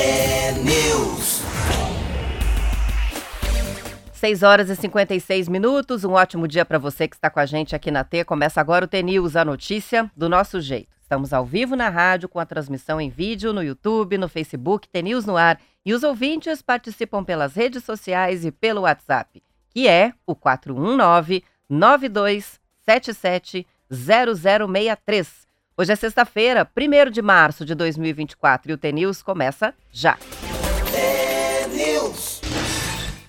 T-News. 6 horas e 56 minutos. Um ótimo dia para você que está com a gente aqui na T. Começa agora o T-News, a notícia do nosso jeito. Estamos ao vivo na rádio com a transmissão em vídeo no YouTube, no Facebook, T-News no ar. E os ouvintes participam pelas redes sociais e pelo WhatsApp, que é o 419 9277 0063. Hoje é sexta-feira, 1 de março de 2024 e o T-News começa já. T-News.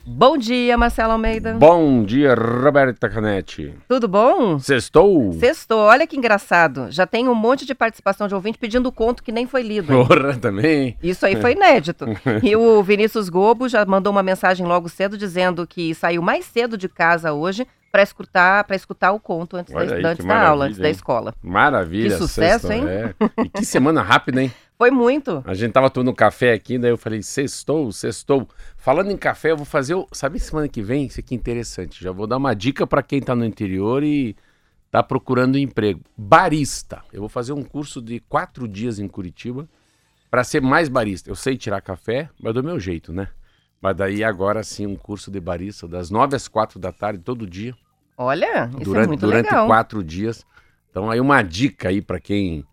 Bom dia, Marcelo Almeida. Bom dia, Roberta Canetti. Tudo bom? Sextou? Sextou, olha que engraçado. Já tem um monte de participação de ouvinte pedindo conto que nem foi lido. Porra, também. Isso aí foi inédito. E o Vinícius Gobo já mandou uma mensagem logo cedo dizendo que saiu mais cedo de casa hoje para escutar, para escutar o conto antes, Olha da, aí, antes da aula, antes da hein? escola. Maravilha. Que sucesso, sextou, hein? é. E que semana rápida, hein? Foi muito. A gente tava tomando café aqui, daí eu falei, sextou, sextou. Falando em café, eu vou fazer, o... sabe semana que vem? Isso aqui é interessante. Já vou dar uma dica para quem tá no interior e tá procurando emprego. Barista. Eu vou fazer um curso de quatro dias em Curitiba para ser mais barista. Eu sei tirar café, mas do meu jeito, né? Mas daí agora sim, um curso de barista das nove às quatro da tarde, todo dia. Olha, isso é durante, muito durante legal. quatro dias. Então aí uma dica aí para quem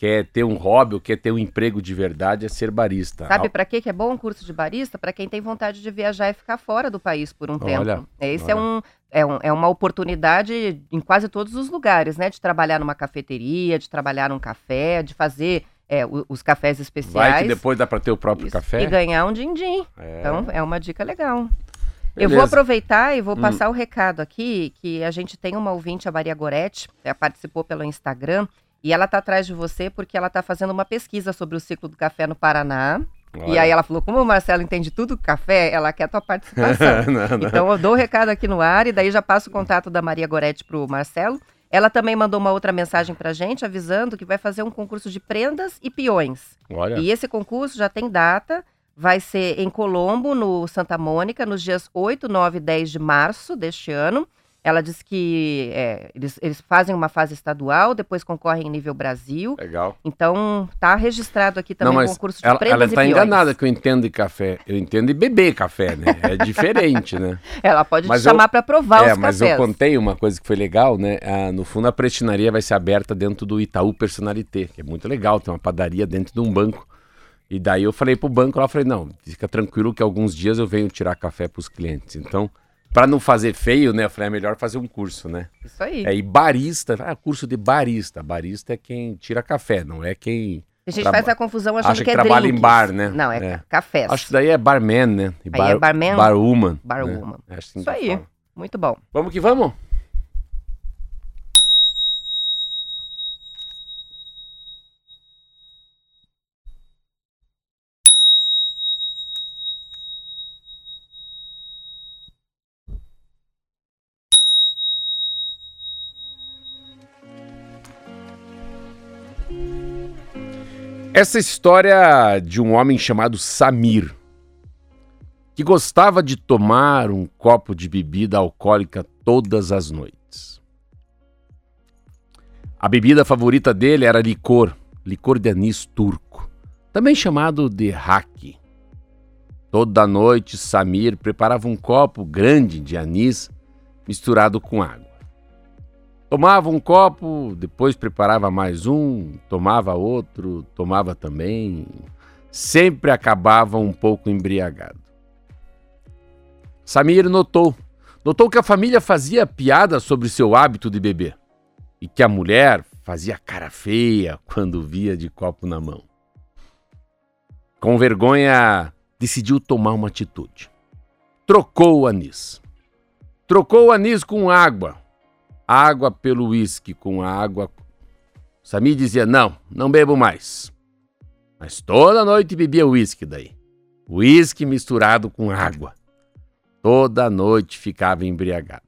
quer ter um hobby ou quer ter um emprego de verdade é ser barista. Sabe para que é bom um curso de barista? Para quem tem vontade de viajar e ficar fora do país por um Olha, tempo. Esse É, olha. um, é, um, é uma oportunidade em quase todos os lugares, né? De trabalhar numa cafeteria, de trabalhar num café, de fazer é, os cafés especiais. Vai que depois dá para ter o próprio Isso, café. E ganhar um din-din. É. Então, é uma dica legal. Eu Beleza. vou aproveitar e vou Hum. passar o recado aqui, que a gente tem uma ouvinte, a Maria Goretti, ela participou pelo Instagram, e ela tá atrás de você porque ela tá fazendo uma pesquisa sobre o ciclo do café no Paraná. E Olha. aí ela falou, como o Marcelo entende tudo do café, ela quer a tua participação. Não, não. Então eu dou o recado aqui no ar e daí já passo o contato da Maria Goretti pro Marcelo. Ela também mandou uma outra mensagem pra gente avisando que vai fazer um concurso de prendas e peões. Olha. E esse concurso já tem data, vai ser em Colombo, no Santa Mônica, nos dias 8, 9 e 10 de março deste ano. Ela disse que é, eles, eles fazem uma fase estadual, depois concorrem em nível Brasil. Legal. Então, tá registrado aqui também não, o mas concurso de ela, prendas ela e tá peões. enganada que eu entendo de café. Eu entendo de beber café, né? É diferente, né? Ela pode Mas te chamar para provar é, os mas cafés. eu contei uma coisa que foi legal, né? Ah, no fundo, a prestinaria vai ser aberta dentro do Itaú Personalité, que é muito legal, tem uma padaria dentro de um banco. E daí eu falei pro banco lá, falei, não, fica tranquilo que alguns dias eu venho tirar café pros clientes. Então, para não fazer feio, né? Eu falei, é melhor fazer um curso, né? Isso aí. É, e barista, ah, curso de barista. Barista é quem tira café, não é quem. A gente faz a confusão achando acha que, que é trabalha em drinks. bar, né? Não, é, É. ca- cafés. Acho que daí é barman, né? E Aí é barman? Barwoman. Barwoman. Né? É assim Isso aí. fala. Muito bom. Vamos que vamos? Essa história de um homem chamado Samir, que gostava de tomar um copo de bebida alcoólica todas as noites. A bebida favorita dele era licor, licor de anis turco, também chamado de haki. Toda noite, Samir preparava um copo grande de anis misturado com água. Tomava um copo, depois preparava mais um, tomava outro, tomava também. Sempre acabava um pouco embriagado. Samir notou. Notou que a família fazia piada sobre seu hábito de beber e que a mulher fazia cara feia quando via de copo na mão. Com vergonha, decidiu tomar uma atitude. Trocou o anis. Trocou o anis com água. Água pelo uísque com água. Samir dizia: Não, não bebo mais. Mas toda noite bebia uísque daí. Uísque misturado com água. Toda noite ficava embriagado.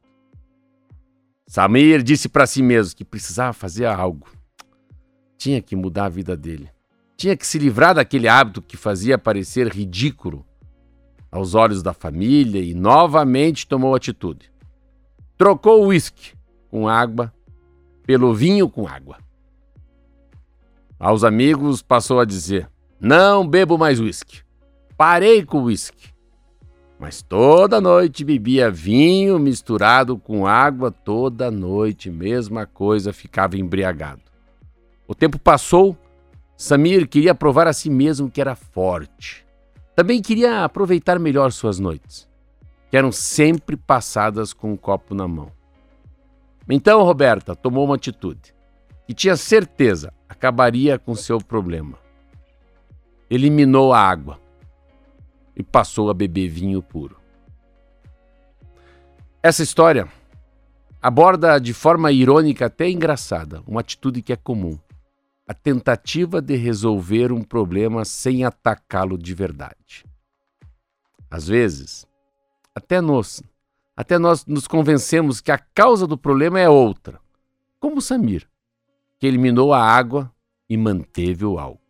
Samir disse para si mesmo que precisava fazer algo. Tinha que mudar a vida dele. Tinha que se livrar daquele hábito que fazia parecer ridículo aos olhos da família e novamente tomou atitude. Trocou o uísque com água pelo vinho com água. Aos amigos passou a dizer: Não bebo mais uísque. Parei com o uísque. Mas toda noite bebia vinho misturado com água, toda noite, mesma coisa, ficava embriagado. O tempo passou, Samir queria provar a si mesmo que era forte. Também queria aproveitar melhor suas noites, que eram sempre passadas com um copo na mão. Então Roberta tomou uma atitude e tinha certeza acabaria com seu problema. Eliminou a água e passou a beber vinho puro. Essa história aborda de forma irônica até engraçada uma atitude que é comum: a tentativa de resolver um problema sem atacá-lo de verdade. Às vezes, até nós, até nós nos convencemos que a causa do problema é outra, como Samir, que eliminou a água e manteve o álcool.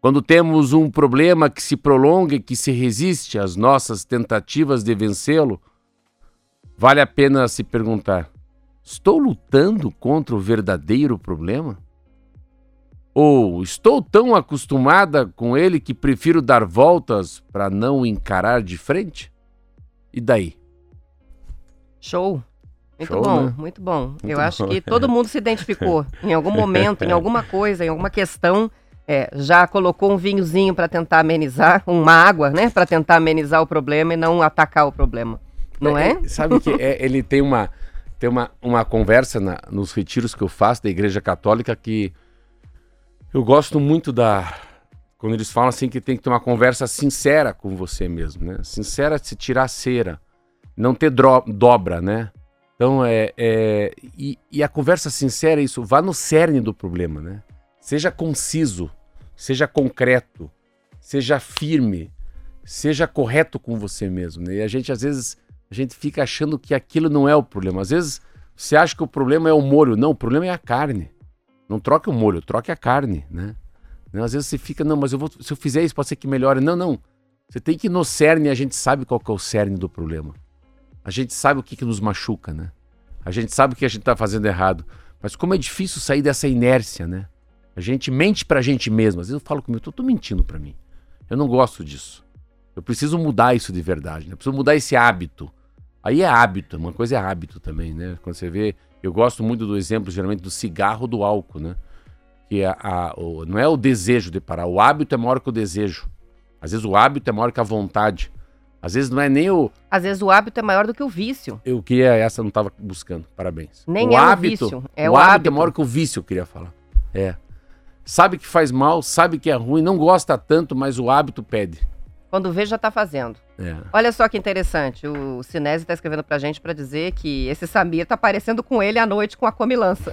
Quando temos um problema que se prolonga e que se resiste às nossas tentativas de vencê-lo, vale a pena se perguntar: estou lutando contra o verdadeiro problema? Ou estou tão acostumada com ele que prefiro dar voltas para não encarar de frente? E daí? Show. Muito Show, bom, né? muito bom. Muito Eu bom. acho que todo mundo se identificou em algum momento, em alguma coisa, em alguma questão. É, já colocou um vinhozinho para tentar amenizar, uma água, né, para tentar amenizar o problema e não atacar o problema. Não é? é? Sabe que é, ele tem uma tem uma, uma conversa na, nos retiros que eu faço da Igreja Católica que eu gosto muito da quando eles falam assim que tem que ter uma conversa sincera com você mesmo, né? Sincera se tirar cera, não ter dobra, né? Então é, é e, e, a conversa sincera é isso, vá no cerne do problema, né? Seja conciso, seja concreto, seja firme, seja correto com você mesmo. Né? E a gente às vezes a gente fica achando que aquilo não é o problema. Às vezes você acha que o problema é o molho, não, o problema é a carne. Não troque o molho, troque a carne, né? Às vezes você fica, não, mas eu vou, se eu fizer isso pode ser que melhore. Não, não. Você tem que ir no cerne e a gente sabe qual que é o cerne do problema. A gente sabe o que, que nos machuca, né? A gente sabe o que a gente está fazendo errado. Mas como é difícil sair dessa inércia, né? A gente mente pra gente mesmo. Às vezes eu falo comigo, eu tô mentindo pra mim. Eu não gosto disso. Eu preciso mudar isso de verdade, né? Eu preciso mudar esse hábito. Aí é hábito, uma coisa é hábito também, né? Quando você vê, eu gosto muito do exemplo, geralmente, do cigarro do álcool, né? Que é a, o, não é o desejo de parar, o hábito é maior que o desejo. Às vezes o hábito é maior que a vontade. Às vezes não é nem o. Às vezes o hábito é maior do que o vício. Eu queria, essa eu não estava buscando. Parabéns. Nem o é hábito, o vício. É o, o hábito, hábito é maior que o vício, eu queria falar. É. Sabe que faz mal, sabe que é ruim, não gosta tanto, mas o hábito pede. Quando vê, já está fazendo. É. Olha só que interessante. O Sinésio está escrevendo pra gente para dizer que esse Samir tá aparecendo com ele à noite com a comilança.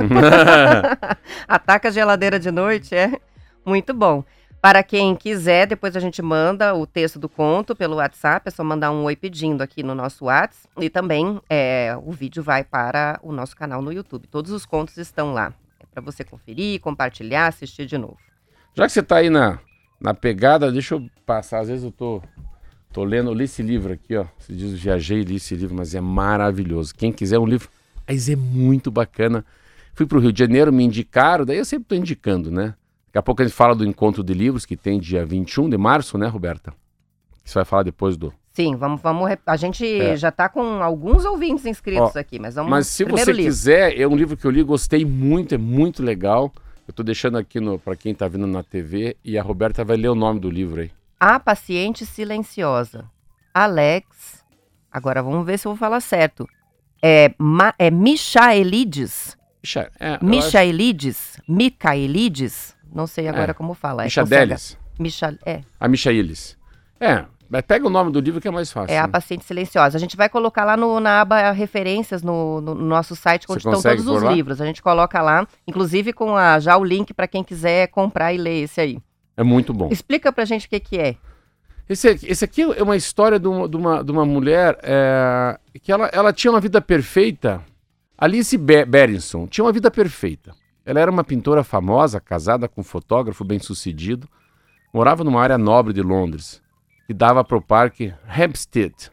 Ataca a geladeira de noite, é muito bom. Para quem quiser, depois a gente manda o texto do conto pelo WhatsApp, é só mandar um oi pedindo aqui no nosso WhatsApp. E também é, o vídeo vai para o nosso canal no YouTube. Todos os contos estão lá. É para você conferir, compartilhar, assistir de novo. Já que você está aí na, na pegada, deixa eu passar. Às vezes eu tô, tô lendo, eu li esse livro aqui, ó. Se diz, viajei e li esse livro, mas é maravilhoso. Quem quiser um livro, mas é muito bacana. Fui para o Rio de Janeiro, me indicaram, daí eu sempre estou indicando, né? Daqui a pouco a gente fala do encontro de livros que tem dia 21 de março, né, Roberta? Você vai falar depois do. Sim, vamos, vamos. A gente é. já está com alguns ouvintes inscritos Ó, aqui, mas vamos. Mas se você livro. quiser, é um livro que eu li, gostei muito, é muito legal. Eu estou deixando aqui para quem está vendo na TV e a Roberta vai ler o nome do livro aí. A Paciente Silenciosa. Alex. Agora vamos ver se eu vou falar certo. É, Ma, é Michaelides. Micha, é, Michaelides? Acho... Não sei agora é. como fala. É Michadelis. Micha, é. A Michaelis. É, mas pega o nome do livro que é mais fácil. É A Paciente Silenciosa. A gente vai colocar lá no, na aba referências no, no, no nosso site, onde estão todos os lá? livros. A gente coloca lá, inclusive com a, já o link para quem quiser comprar e ler esse aí. É muito bom. Explica pra gente o que, que é. Esse, esse aqui é uma história de uma, de uma, de uma mulher é, que ela, ela tinha uma vida perfeita. Alice Be Berenson tinha uma vida perfeita. Ela era uma pintora famosa, casada com um fotógrafo bem-sucedido, morava numa área nobre de Londres, que dava para o parque Hampstead.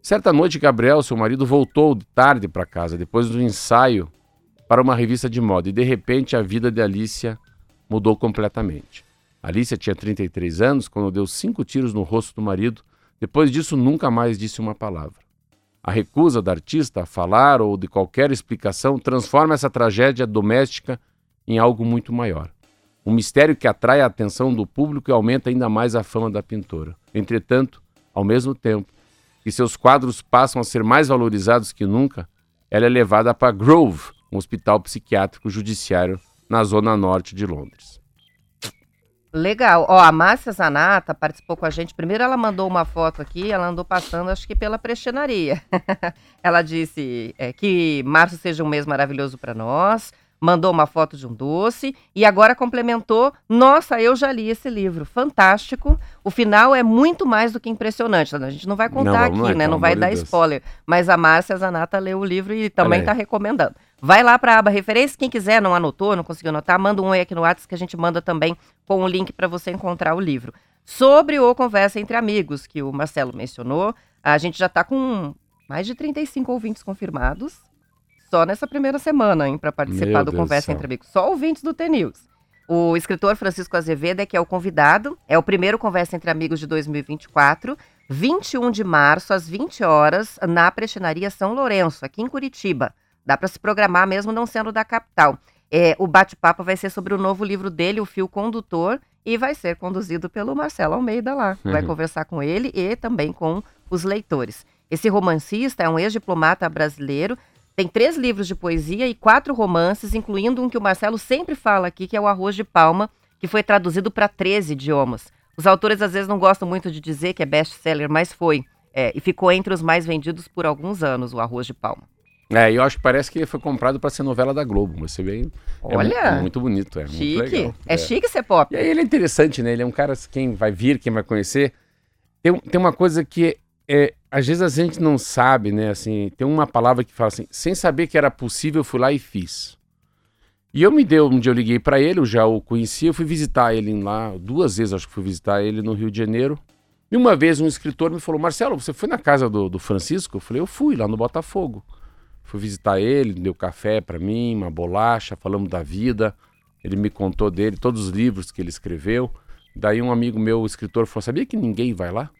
Certa noite, Gabriel, seu marido, voltou de tarde para casa, depois do ensaio para uma revista de moda, e de repente a vida de Alicia mudou completamente. Alicia tinha 33 anos quando deu cinco tiros no rosto do marido. Depois disso, nunca mais disse uma palavra. A recusa da artista a falar ou de qualquer explicação transforma essa tragédia doméstica em algo muito maior. Um mistério que atrai a atenção do público e aumenta ainda mais a fama da pintora. Entretanto, ao mesmo tempo que seus quadros passam a ser mais valorizados que nunca, ela é levada para Grove, um hospital psiquiátrico judiciário na zona norte de Londres. Legal. Ó, a Márcia Zanata participou com a gente. Primeiro ela mandou uma foto aqui, ela andou passando, acho que pela prestinaria. ela disse é, que março seja um mês maravilhoso para nós mandou uma foto de um doce e agora complementou: Nossa, eu já li esse livro, fantástico. O final é muito mais do que impressionante. A gente não vai contar não, aqui, né? Não vai dar Deus. spoiler. Mas a Márcia Zanata leu o livro e também está recomendando. Vai lá para a aba referência. Quem quiser, não anotou, não conseguiu anotar, manda um oi aqui no WhatsApp que a gente manda também com o um link para você encontrar o livro. Sobre o Conversa Entre Amigos, que o Marcelo mencionou, a gente já está com mais de 35 ouvintes confirmados só nessa primeira semana, hein, para participar Meu do Deus Conversa Entre Amigos. Só ouvintes do T-News. O escritor Francisco Azevedo é que é o convidado. É o primeiro Conversa Entre Amigos de 2024. 21 de março, às 20 horas, na Prestinaria São Lourenço, aqui em Curitiba. Dá para se programar mesmo não sendo da capital. É, o bate-papo vai ser sobre o novo livro dele, O Fio Condutor, e vai ser conduzido pelo Marcelo Almeida lá. Vai uhum. conversar com ele e também com os leitores. Esse romancista é um ex-diplomata brasileiro, tem três livros de poesia e quatro romances, incluindo um que o Marcelo sempre fala aqui, que é o Arroz de Palma, que foi traduzido para 13 idiomas. Os autores às vezes não gostam muito de dizer que é best-seller, mas foi. É, e ficou entre os mais vendidos por alguns anos, o Arroz de Palma. É, eu acho que parece que foi comprado para ser novela da Globo. Você vê. É Olha! É muito bonito, é chique. muito legal. É, é chique ser pop. E aí ele é interessante, né? Ele é um cara, quem vai vir, quem vai conhecer. Tem, tem uma coisa que é, às vezes a gente não sabe, né? Assim, tem uma palavra que fala assim, sem saber que era possível, eu fui lá e fiz. E eu me deu, um dia eu liguei para ele, eu já o conhecia, eu fui visitar ele lá, duas vezes acho que fui visitar ele no Rio de Janeiro. E uma vez um escritor me falou, Marcelo, você foi na casa do, do Francisco? Eu falei, eu fui, lá no Botafogo. Fui visitar ele, deu café para mim, uma bolacha, falamos da vida. Ele me contou dele, todos os livros que ele escreveu. Daí um amigo meu, escritor, falou, sabia que ninguém vai lá?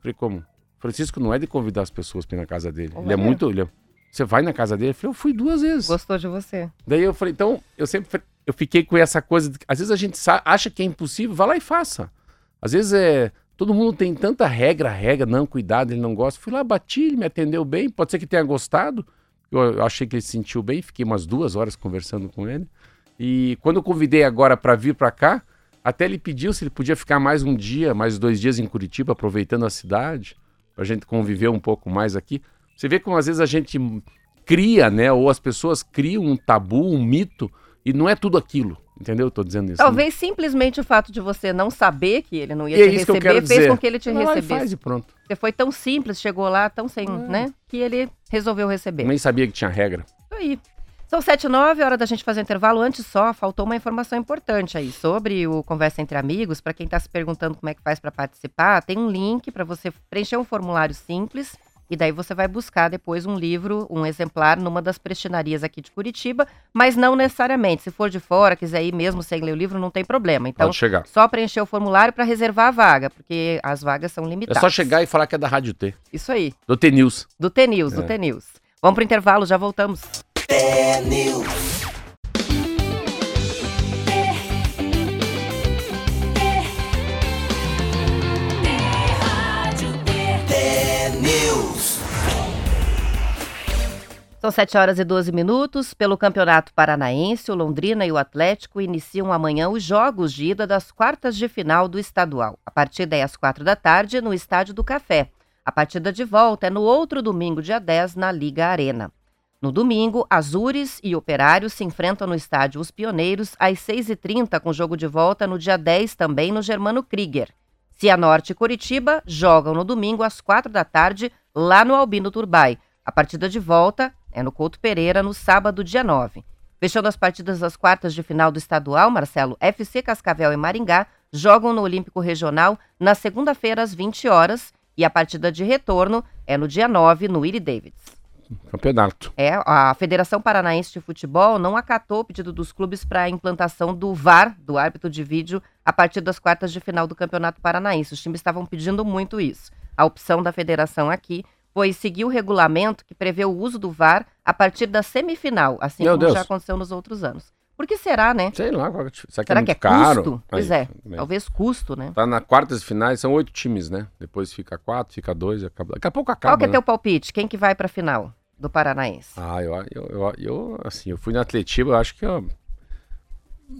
Falei, como? Francisco não é de convidar as pessoas para ir na casa dele. ele é muito. Ele é... Você vai na casa dele? Eu falei, eu fui duas vezes. Gostou de você. Daí eu falei, então, eu sempre eu fiquei com essa coisa. De... Às vezes a gente acha que é impossível, vai lá e faça. Às vezes é. Todo mundo tem tanta regra, regra, não, cuidado, ele não gosta. Fui lá, bati, ele me atendeu bem. Pode ser que tenha gostado. Eu, achei que ele se sentiu bem, fiquei umas duas horas conversando com ele. E quando eu convidei agora para vir para cá, até ele pediu se ele podia ficar mais um dia, mais dois dias em Curitiba, aproveitando a cidade para a gente conviver um pouco mais aqui. Você vê como às vezes a gente cria, né? Ou as pessoas criam um tabu, um mito, e não é tudo aquilo. Entendeu? Estou dizendo isso. Talvez né? simplesmente o fato de você não saber que ele não ia e é te é receber fez com que ele te recebesse. Faz e pronto. Você foi tão simples, chegou lá tão sem, é. né? Que ele resolveu receber. Nem sabia que tinha regra. Isso aí. São sete e nove, hora da gente fazer intervalo. Antes só, faltou uma informação importante aí sobre o Conversa Entre Amigos. Para quem está se perguntando como é que faz para participar, tem um link para você preencher um formulário simples e daí você vai buscar depois um livro, um exemplar, numa das prestinarias aqui de Curitiba, mas não necessariamente. Se for de fora, quiser ir mesmo sem ler o livro, não tem problema. Então, Pode chegar. só preencher o formulário para reservar a vaga, porque as vagas são limitadas. É só chegar e falar que é da Rádio T. Isso aí. Do T-News. Do T-News, é. do T-News. Vamos para o intervalo, já voltamos. News. São 7 horas e 12 minutos. Pelo Campeonato Paranaense, o Londrina e o Atlético iniciam amanhã os jogos de ida das quartas de final do estadual. A partida é às 4 da tarde no Estádio do Café. A partida de volta é no outro domingo, dia 10, na Liga Arena. No domingo, Azures e Operários se enfrentam no estádio Os Pioneiros às 6h30, com jogo de volta no dia 10 também no Germano Krieger. Cianorte e Curitiba jogam no domingo às 4 da tarde lá no Albino Turbay. A partida de volta é no Couto Pereira no sábado, dia 9. Fechando as partidas das quartas de final do estadual, Marcelo, FC Cascavel e Maringá jogam no Olímpico Regional na segunda-feira às 20 horas e a partida de retorno é no dia 9 no Willie Davids. campeonato. É, a Federação Paranaense de Futebol não acatou o pedido dos clubes para a implantação do VAR, do árbitro de vídeo, a partir das quartas de final do Campeonato Paranaense. Os times estavam pedindo muito isso. A opção da federação aqui foi seguir o regulamento que prevê o uso do VAR a partir da semifinal, assim Meu como Deus. já aconteceu nos outros anos. Por que será, né? Sei lá, que- será que será é que é caro? custo? Pois Aí, é, talvez custo, né? Tá na quartas de finais, são oito times, né? Depois fica quatro, fica dois, acaba. Daqui a pouco acaba. Qual que é né? teu palpite? Quem que vai para a final do Paranaense? Ah, eu, eu, eu, eu, assim, eu fui no Atletiba, eu acho que eu.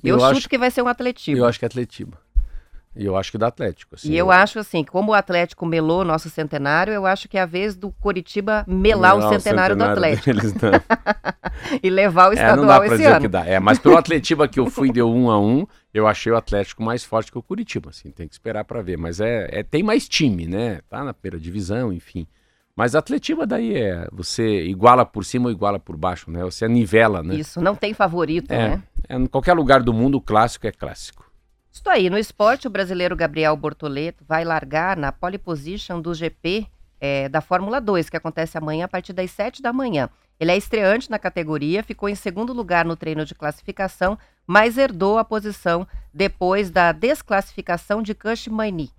eu eu chuto acho, que vai ser um Atlético. eu acho que é Atletiba. E eu acho que dá Atlético. Assim, E eu acho assim, como o Atlético melou nosso centenário, eu acho que é a vez do Coritiba melar o centenário, do Atlético deles, não. e levar o É, não estadual dá pra esse dizer ano. que dá. É, mas pelo Atletiba que eu fui deu um a um, eu achei o Atlético mais forte que o Curitiba, assim, tem que esperar pra ver. Mas é, é- tem mais time, né? Tá na primeira divisão, enfim. Mas Atletiba daí é, você iguala por cima ou iguala por baixo, né? Você nivela, né? Isso, não tem favorito, É, né? é, em qualquer lugar do mundo o clássico é clássico. Estou aí, no esporte, o brasileiro Gabriel Bortoleto vai largar na pole position do GP eh, da Fórmula 2, que acontece amanhã a partir das 7 da manhã. Ele é estreante na categoria, ficou em segundo lugar no treino de classificação, mas herdou a posição depois da desclassificação de Kush Maini.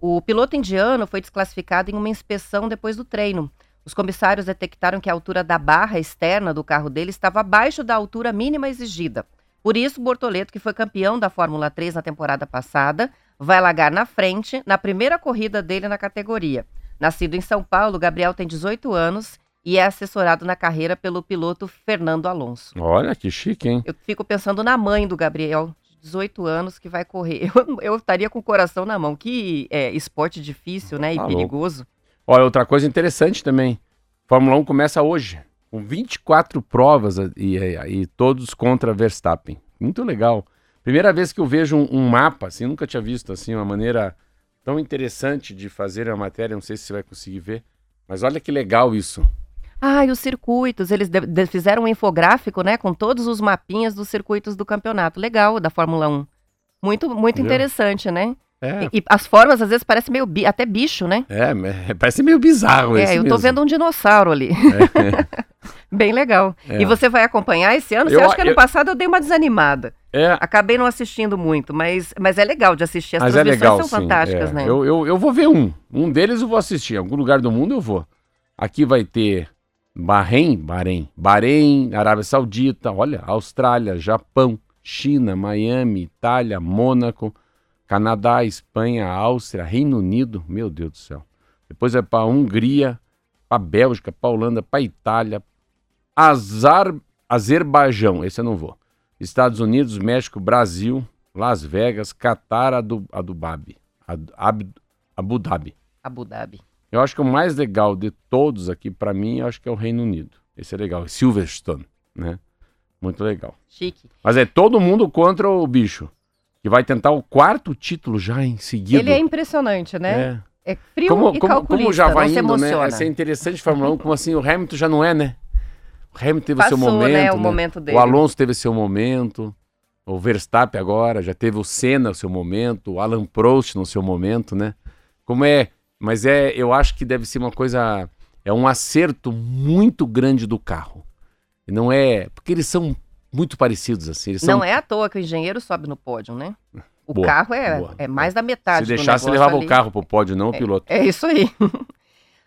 O piloto indiano foi desclassificado em uma inspeção depois do treino. Os comissários detectaram que a altura da barra externa do carro dele estava abaixo da altura mínima exigida. Por isso, Bortoleto, que foi campeão da Fórmula 3 na temporada passada, vai largar na frente na primeira corrida dele na categoria. Nascido em São Paulo, Gabriel tem 18 anos e é assessorado na carreira pelo piloto Fernando Alonso. Olha que chique, hein? Eu fico pensando na mãe do Gabriel, de 18 anos, que vai correr. Eu, eu estaria com o coração na mão. Que é, esporte difícil, né? E Tá louco. perigoso. Olha, outra coisa interessante também. Fórmula 1 começa hoje, com 24 provas e, e- e todos contra Verstappen. Muito legal. Primeira vez que eu vejo um, um mapa, assim, nunca tinha visto assim, uma maneira tão interessante de fazer a matéria, não sei se você vai conseguir ver, mas olha que legal isso. Ah, e os circuitos. Eles fizeram um infográfico, né? Com todos os mapinhas dos circuitos do campeonato. Legal, da Fórmula 1. Muito, muito Entendeu? interessante, né? É, E, e as formas, às vezes, parecem meio bi- até bicho, né? é, é, parece meio bizarro É, eu tô mesmo. vendo um dinossauro ali. Bem legal. É. E você vai acompanhar esse ano? Você Eu- acha que ano eu- passado eu dei uma desanimada. É, Acabei não assistindo muito, mas, mas é legal de assistir. As mas é transmissões legal, são sim. fantásticas, é. né? Eu, eu, eu vou ver um. Um deles eu vou assistir. Em algum lugar do mundo eu vou. Aqui vai ter Bahrein, Bahrein, Bahrein, Arábia Saudita, olha, Austrália, Japão, China, Miami, Itália, Mônaco, Canadá, Espanha, Áustria, Reino Unido, meu Deus do céu. Depois é para Hungria, para Bélgica, para Holanda, para Itália, Azar, Azerbaijão, esse eu não vou. Estados Unidos, México, Brasil, Las Vegas, Catar, Adu, Adubabi, Ad- Ab- Abu Dhabi. Abu Dhabi. Eu acho que o mais legal de todos aqui, pra mim, eu acho que é o Reino Unido. Esse é legal, Silverstone, né? Muito legal. Chique. Mas é todo mundo contra o bicho, que vai tentar o quarto título já em seguida. Ele é impressionante, né? É. É, frio Como, e como, calculista, como já vai não indo, né? Essa é interessante Fórmula 1, como assim, o Hamilton já não é, né? O Hamilton teve seu Passou, momento, né, o né? momento dele. O Alonso teve seu momento, o Verstappen agora, já teve o Senna o seu momento, o Alan Prost no seu momento, né? Como é, mas é, eu acho que deve ser uma coisa, é um acerto muito grande do carro. Não é, porque eles são muito parecidos assim, eles são Não é à toa que o engenheiro sobe no pódio, né? O Boa, carro é, boa. é mais da metade se do deixasse negócio levava ali. o carro pro pódio, não o piloto. É isso aí.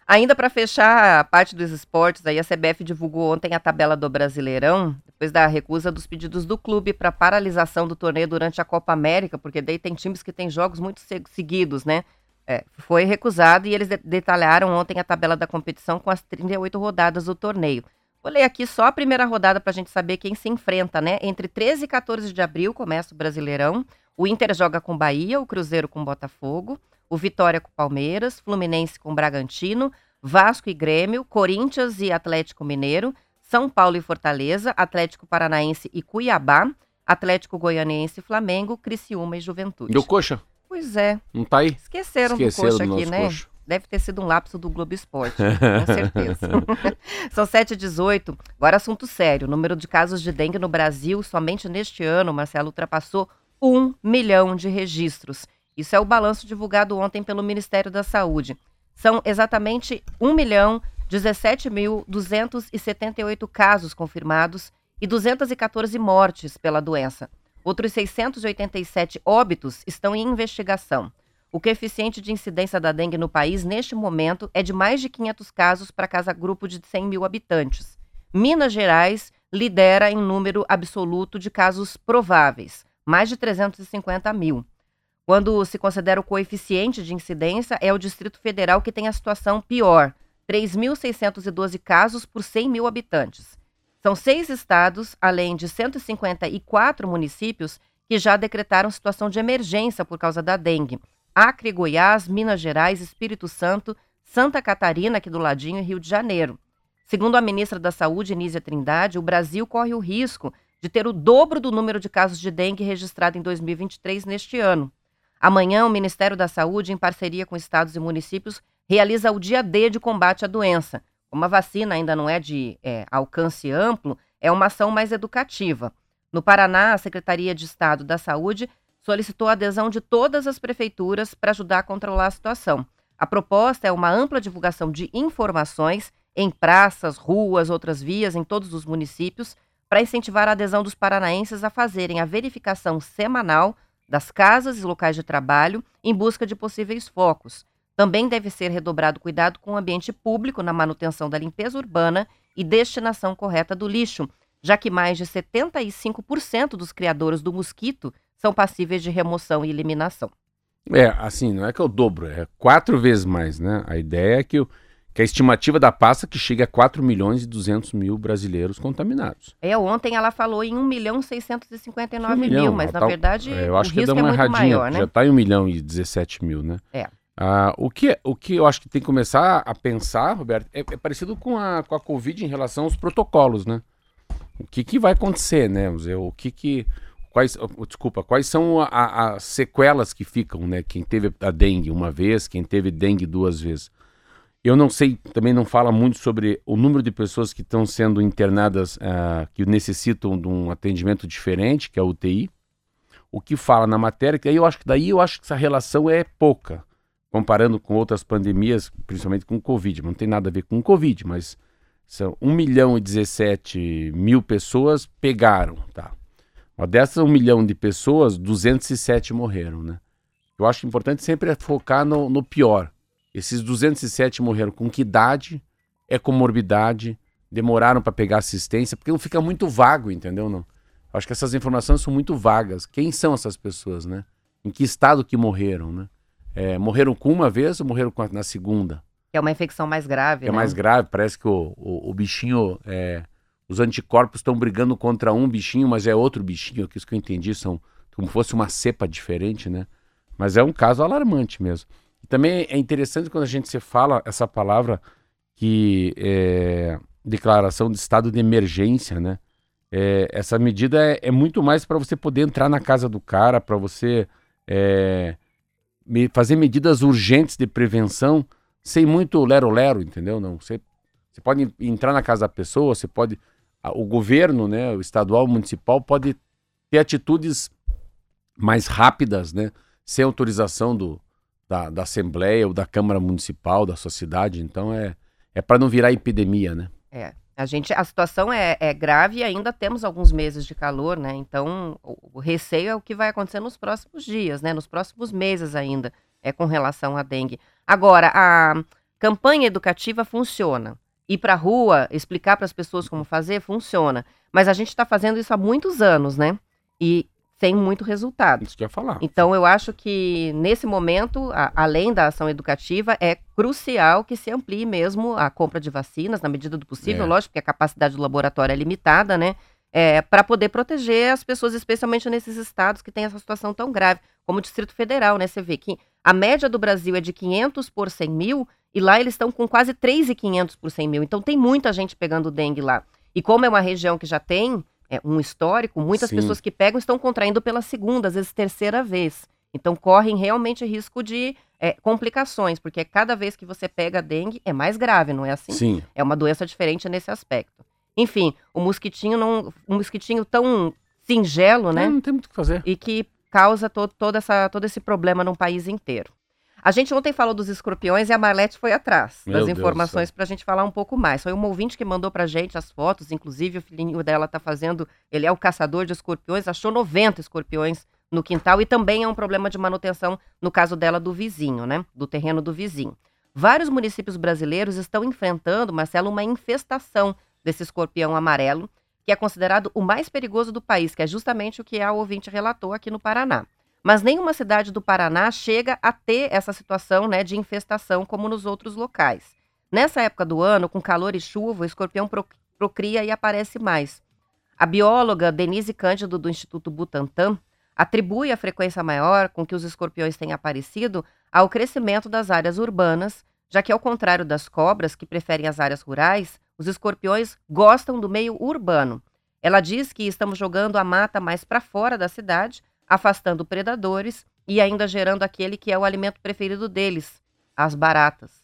Ainda para fechar a parte dos esportes, aí a CBF divulgou ontem a tabela do Brasileirão, depois da recusa dos pedidos do clube para paralisação do torneio durante a Copa América, porque daí tem times que têm jogos muito se- seguidos, né? É, foi recusado e eles de- detalharam ontem a tabela da competição com as 38 rodadas do torneio. Vou ler aqui só a primeira rodada para a gente saber quem se enfrenta, né? Entre 13 e 14 de abril começa o Brasileirão. O Inter joga com Bahia, o Cruzeiro com Botafogo, o Vitória com Palmeiras, Fluminense com Bragantino, Vasco e Grêmio, Corinthians e Atlético Mineiro, São Paulo e Fortaleza, Atlético Paranaense e Cuiabá, Atlético Goianiense e Flamengo, Criciúma e Juventude. E o Coxa, Pois é, não tá aí? esqueceram, Esqueceram do do coxa aqui, nosso né? Coxa. Deve ter sido um lapso do Globo Esporte, com certeza. São 7 e 18 Agora, assunto sério. O número de casos de dengue no Brasil, somente neste ano, Marcelo, ultrapassou um milhão de registros. Isso é o balanço divulgado ontem pelo Ministério da Saúde. São exatamente 1 milhão 17.278 casos confirmados e 214 mortes pela doença. Outros 687 óbitos estão em investigação. O coeficiente de incidência da dengue no país, neste momento, é de mais de 500 casos para cada grupo de 100 mil habitantes. Minas Gerais lidera em número absoluto de casos prováveis, mais de 350 mil. Quando se considera o coeficiente de incidência, é o Distrito Federal que tem a situação pior, 3.612 casos por 100 mil habitantes. São seis estados, além de 154 municípios, que já decretaram situação de emergência por causa da dengue. Acre, Goiás, Minas Gerais, Espírito Santo, Santa Catarina, aqui do ladinho, e Rio de Janeiro. Segundo a ministra da Saúde, Nízia Trindade, o Brasil corre o risco de ter o dobro do número de casos de dengue registrado em 2023 neste ano. Amanhã, o Ministério da Saúde, em parceria com estados e municípios, realiza o dia D de combate à doença. Como a vacina ainda não é de é, alcance amplo, é uma ação mais educativa. No Paraná, a Secretaria de Estado da Saúde solicitou a adesão de todas as prefeituras para ajudar a controlar a situação. A proposta é uma ampla divulgação de informações em praças, ruas, outras vias em todos os municípios, para incentivar a adesão dos paranaenses a fazerem a verificação semanal das casas e locais de trabalho em busca de possíveis focos. Também deve ser redobrado cuidado com o ambiente público na manutenção da limpeza urbana e destinação correta do lixo, já que mais de 75% dos criadores do mosquito são passíveis de remoção e eliminação. É, assim, não é que é o dobro, é quatro vezes mais, né? A ideia é que, que a estimativa da pasta que chega a 4 milhões e 200 mil brasileiros contaminados. É, ontem ela falou em 1 milhão 659 um milhão, mil, mas na tá, verdade é, eu acho o que risco é muito erradinha, maior, né? Já está em 1 milhão e 17 mil, né? É. Ah, o, que, o que eu acho que tem que começar a pensar, Roberto, é, é parecido com a, com a Covid em relação aos protocolos, né? O que, que vai acontecer, né? O que que quais, oh, desculpa, quais são as sequelas que ficam, né? Quem teve a dengue uma vez, quem teve dengue duas vezes. Eu não sei, também não fala muito sobre o número de pessoas que estão sendo internadas, uh, que necessitam de um atendimento diferente, que é a UTI. O que fala na matéria, que aí eu acho que daí eu acho que essa relação é pouca, comparando com outras pandemias, principalmente com o Covid. Não tem nada a ver com o Covid, mas são 1 milhão e 17 mil pessoas pegaram, tá? Dessas 1 milhão de pessoas, 207 morreram, né? Eu acho importante sempre é focar no, no pior. Esses 207 morreram com que idade? É comorbidade? Demoraram para pegar assistência? Porque não fica muito vago, entendeu? Não. Acho que essas informações são muito vagas. Quem são essas pessoas, né? Em que estado que morreram, né? É, morreram com uma vez ou morreram a, na segunda? É uma infecção mais grave, É né? mais grave, parece que o, o, o bichinho é, os anticorpos estão brigando contra um bichinho, mas é outro bichinho, que isso que eu entendi, são como fosse uma cepa diferente, né? Mas é um caso alarmante mesmo. Também é interessante quando a gente se fala essa palavra que é declaração de estado de emergência, né? É, essa medida é, é muito mais para você poder entrar na casa do cara, para você é, me, fazer medidas urgentes de prevenção sem muito lero-lero, entendeu? Não, você, você pode entrar na casa da pessoa, você pode o governo, né, o estadual, o municipal, pode ter atitudes mais rápidas, né, sem autorização do, da, da Assembleia ou da Câmara Municipal, da sua cidade. Então é, é para não virar epidemia, né? É. A, gente, a situação é, é, grave e ainda temos alguns meses de calor, né? Então, o, o, receio é o que vai acontecer nos próximos dias, né? Nos próximos meses ainda, é com relação à dengue. Agora, a campanha educativa funciona ir para a rua, explicar para as pessoas como fazer, funciona. Mas a gente está fazendo isso há muitos anos, né? E sem muito resultado. Isso que eu ia falar. Então, eu acho que, nesse momento, a, além da ação educativa, é crucial que se amplie mesmo a compra de vacinas, na medida do possível, é. lógico que a capacidade do laboratório é limitada, né? É, para poder proteger as pessoas, especialmente nesses estados que têm essa situação tão grave, como o Distrito Federal, né? Você vê que a média do Brasil é de 500 por 100 mil, e lá eles estão com quase 3.500 por 100 mil. Então tem muita gente pegando dengue lá. E como é uma região que já tem é, um histórico, muitas Sim. pessoas que pegam estão contraindo pela segunda, às vezes terceira vez. Então correm realmente risco de é, complicações, porque cada vez que você pega dengue é mais grave, não é assim? Sim. É uma doença diferente nesse aspecto. Enfim, o mosquitinho não, um mosquitinho tão singelo, né? É, não tem muito o que fazer. E que causa todo, toda essa, todo esse problema no país inteiro. A gente ontem falou dos escorpiões e a Marlete foi atrás Meu das Deus informações para a gente falar um pouco mais. Foi uma ouvinte que mandou pra gente as fotos, inclusive o filhinho dela tá fazendo, ele é o caçador de escorpiões, achou 90 escorpiões no quintal e também é um problema de manutenção, no caso dela, do vizinho, né? Do terreno do vizinho. Vários municípios brasileiros estão enfrentando, Marcelo, uma infestação desse escorpião amarelo, que é considerado o mais perigoso do país, que é justamente o que a ouvinte relatou aqui no Paraná. Mas nenhuma cidade do Paraná chega a ter essa situação né, de infestação como nos outros locais. Nessa época do ano, com calor e chuva, o escorpião pro- procria e aparece mais. A bióloga Denise Cândido, do Instituto Butantan, atribui a frequência maior com que os escorpiões têm aparecido ao crescimento das áreas urbanas, já que, ao contrário das cobras, que preferem as áreas rurais, os escorpiões gostam do meio urbano. Ela diz que estamos jogando a mata mais para fora da cidade, afastando predadores e ainda gerando aquele que é o alimento preferido deles, as baratas.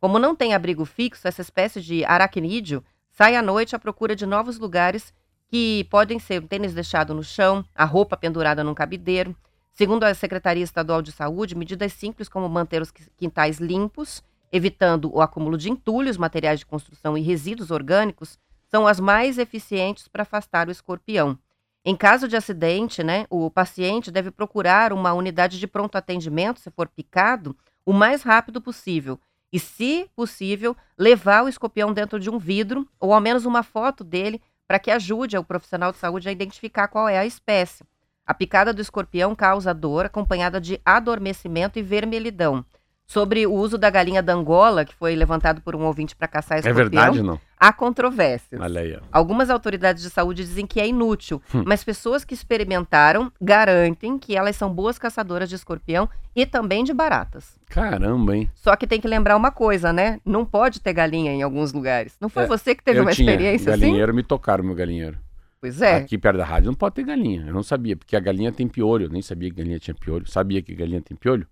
Como não tem abrigo fixo, essa espécie de aracnídeo sai à noite à procura de novos lugares que podem ser o tênis deixado no chão, a roupa pendurada num cabideiro. Segundo a Secretaria Estadual de Saúde, medidas simples como manter os quintais limpos, evitando o acúmulo de entulhos, materiais de construção e resíduos orgânicos, são as mais eficientes para afastar o escorpião. Em caso de acidente, né, o paciente deve procurar uma unidade de pronto atendimento, se for picado, o mais rápido possível. E, se possível, levar o escorpião dentro de um vidro ou ao menos uma foto dele para que ajude o profissional de saúde a identificar qual é a espécie. A picada do escorpião causa dor acompanhada de adormecimento e vermelhidão. Sobre o uso da galinha da Angola, que foi levantado por um ouvinte para caçar É escorpião, verdade ou não? há controvérsias. Aí. Algumas autoridades de saúde dizem que é inútil, Hum. mas pessoas que experimentaram garantem que elas são boas caçadoras de escorpião e também de baratas. Caramba, hein? Só que tem que lembrar uma coisa, né? Não pode ter galinha em alguns lugares. Não foi É, você que teve uma tinha experiência assim? galinheiro, me tocaram meu galinheiro. Pois é. Aqui perto da rádio não pode ter galinha. Eu não sabia, porque a galinha tem piolho. Eu nem sabia que galinha tinha piolho. Sabia que galinha tem piolho?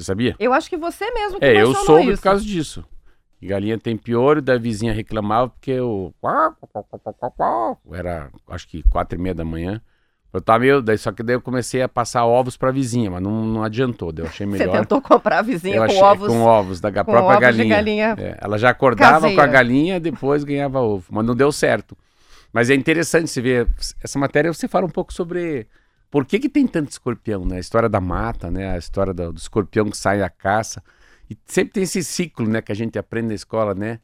Você sabia? Eu acho que você mesmo que É, eu soube isso. por causa disso. Galinha tem piolho, da vizinha reclamava porque o. Era, acho que quatro e meia da manhã. Eu tava meio. Daí, só que daí eu comecei a passar ovos pra vizinha, mas não, não adiantou. Daí eu achei Você melhor. tentou comprar a vizinha eu com achei, ovos, com ovos da própria ovos galinha. galinha. É, ela já acordava com a Caseira. galinha, depois ganhava ovo. Mas não deu certo. Mas é interessante você ver. Essa matéria você fala um pouco sobre por que, que tem tanto escorpião, né? A história da mata, né? A história do, do escorpião que sai à caça. E sempre tem esse ciclo, né? Que a gente aprende na escola, né?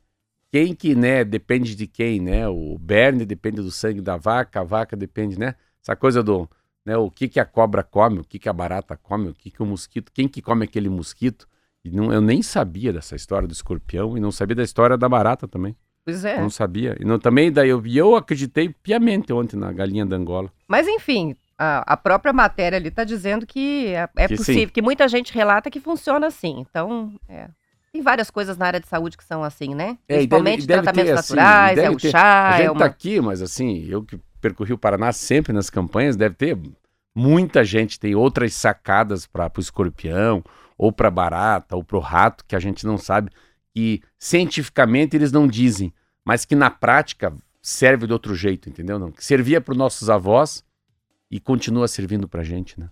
Quem que, né? Depende de quem, né? O berne depende do sangue da vaca, a vaca depende, né? Essa coisa do. Né, o que, que a cobra come, o que, que a barata come, o que, que o mosquito, quem que come aquele mosquito. E não, eu nem sabia dessa história do escorpião e não sabia da história da barata também. Pois é. Não sabia. E não, também daí eu, eu acreditei piamente ontem na galinha da Angola. Mas enfim, a, a própria matéria ali está dizendo que é, é Que possível, sim. que muita gente relata que funciona assim. Então, é, tem várias coisas na área de saúde que são assim, né? É, deve- Principalmente e deve tratamentos ter, assim, naturais, e é o ter- chá, a gente é tá uma... aqui, mas assim, eu que percorri o Paraná sempre nas campanhas, deve ter muita gente tem outras sacadas para o escorpião, ou para barata, ou para o rato, que a gente não sabe, e cientificamente eles não dizem, mas que na prática serve de outro jeito, entendeu? Não? Que servia para os nossos avós e continua servindo para gente, né?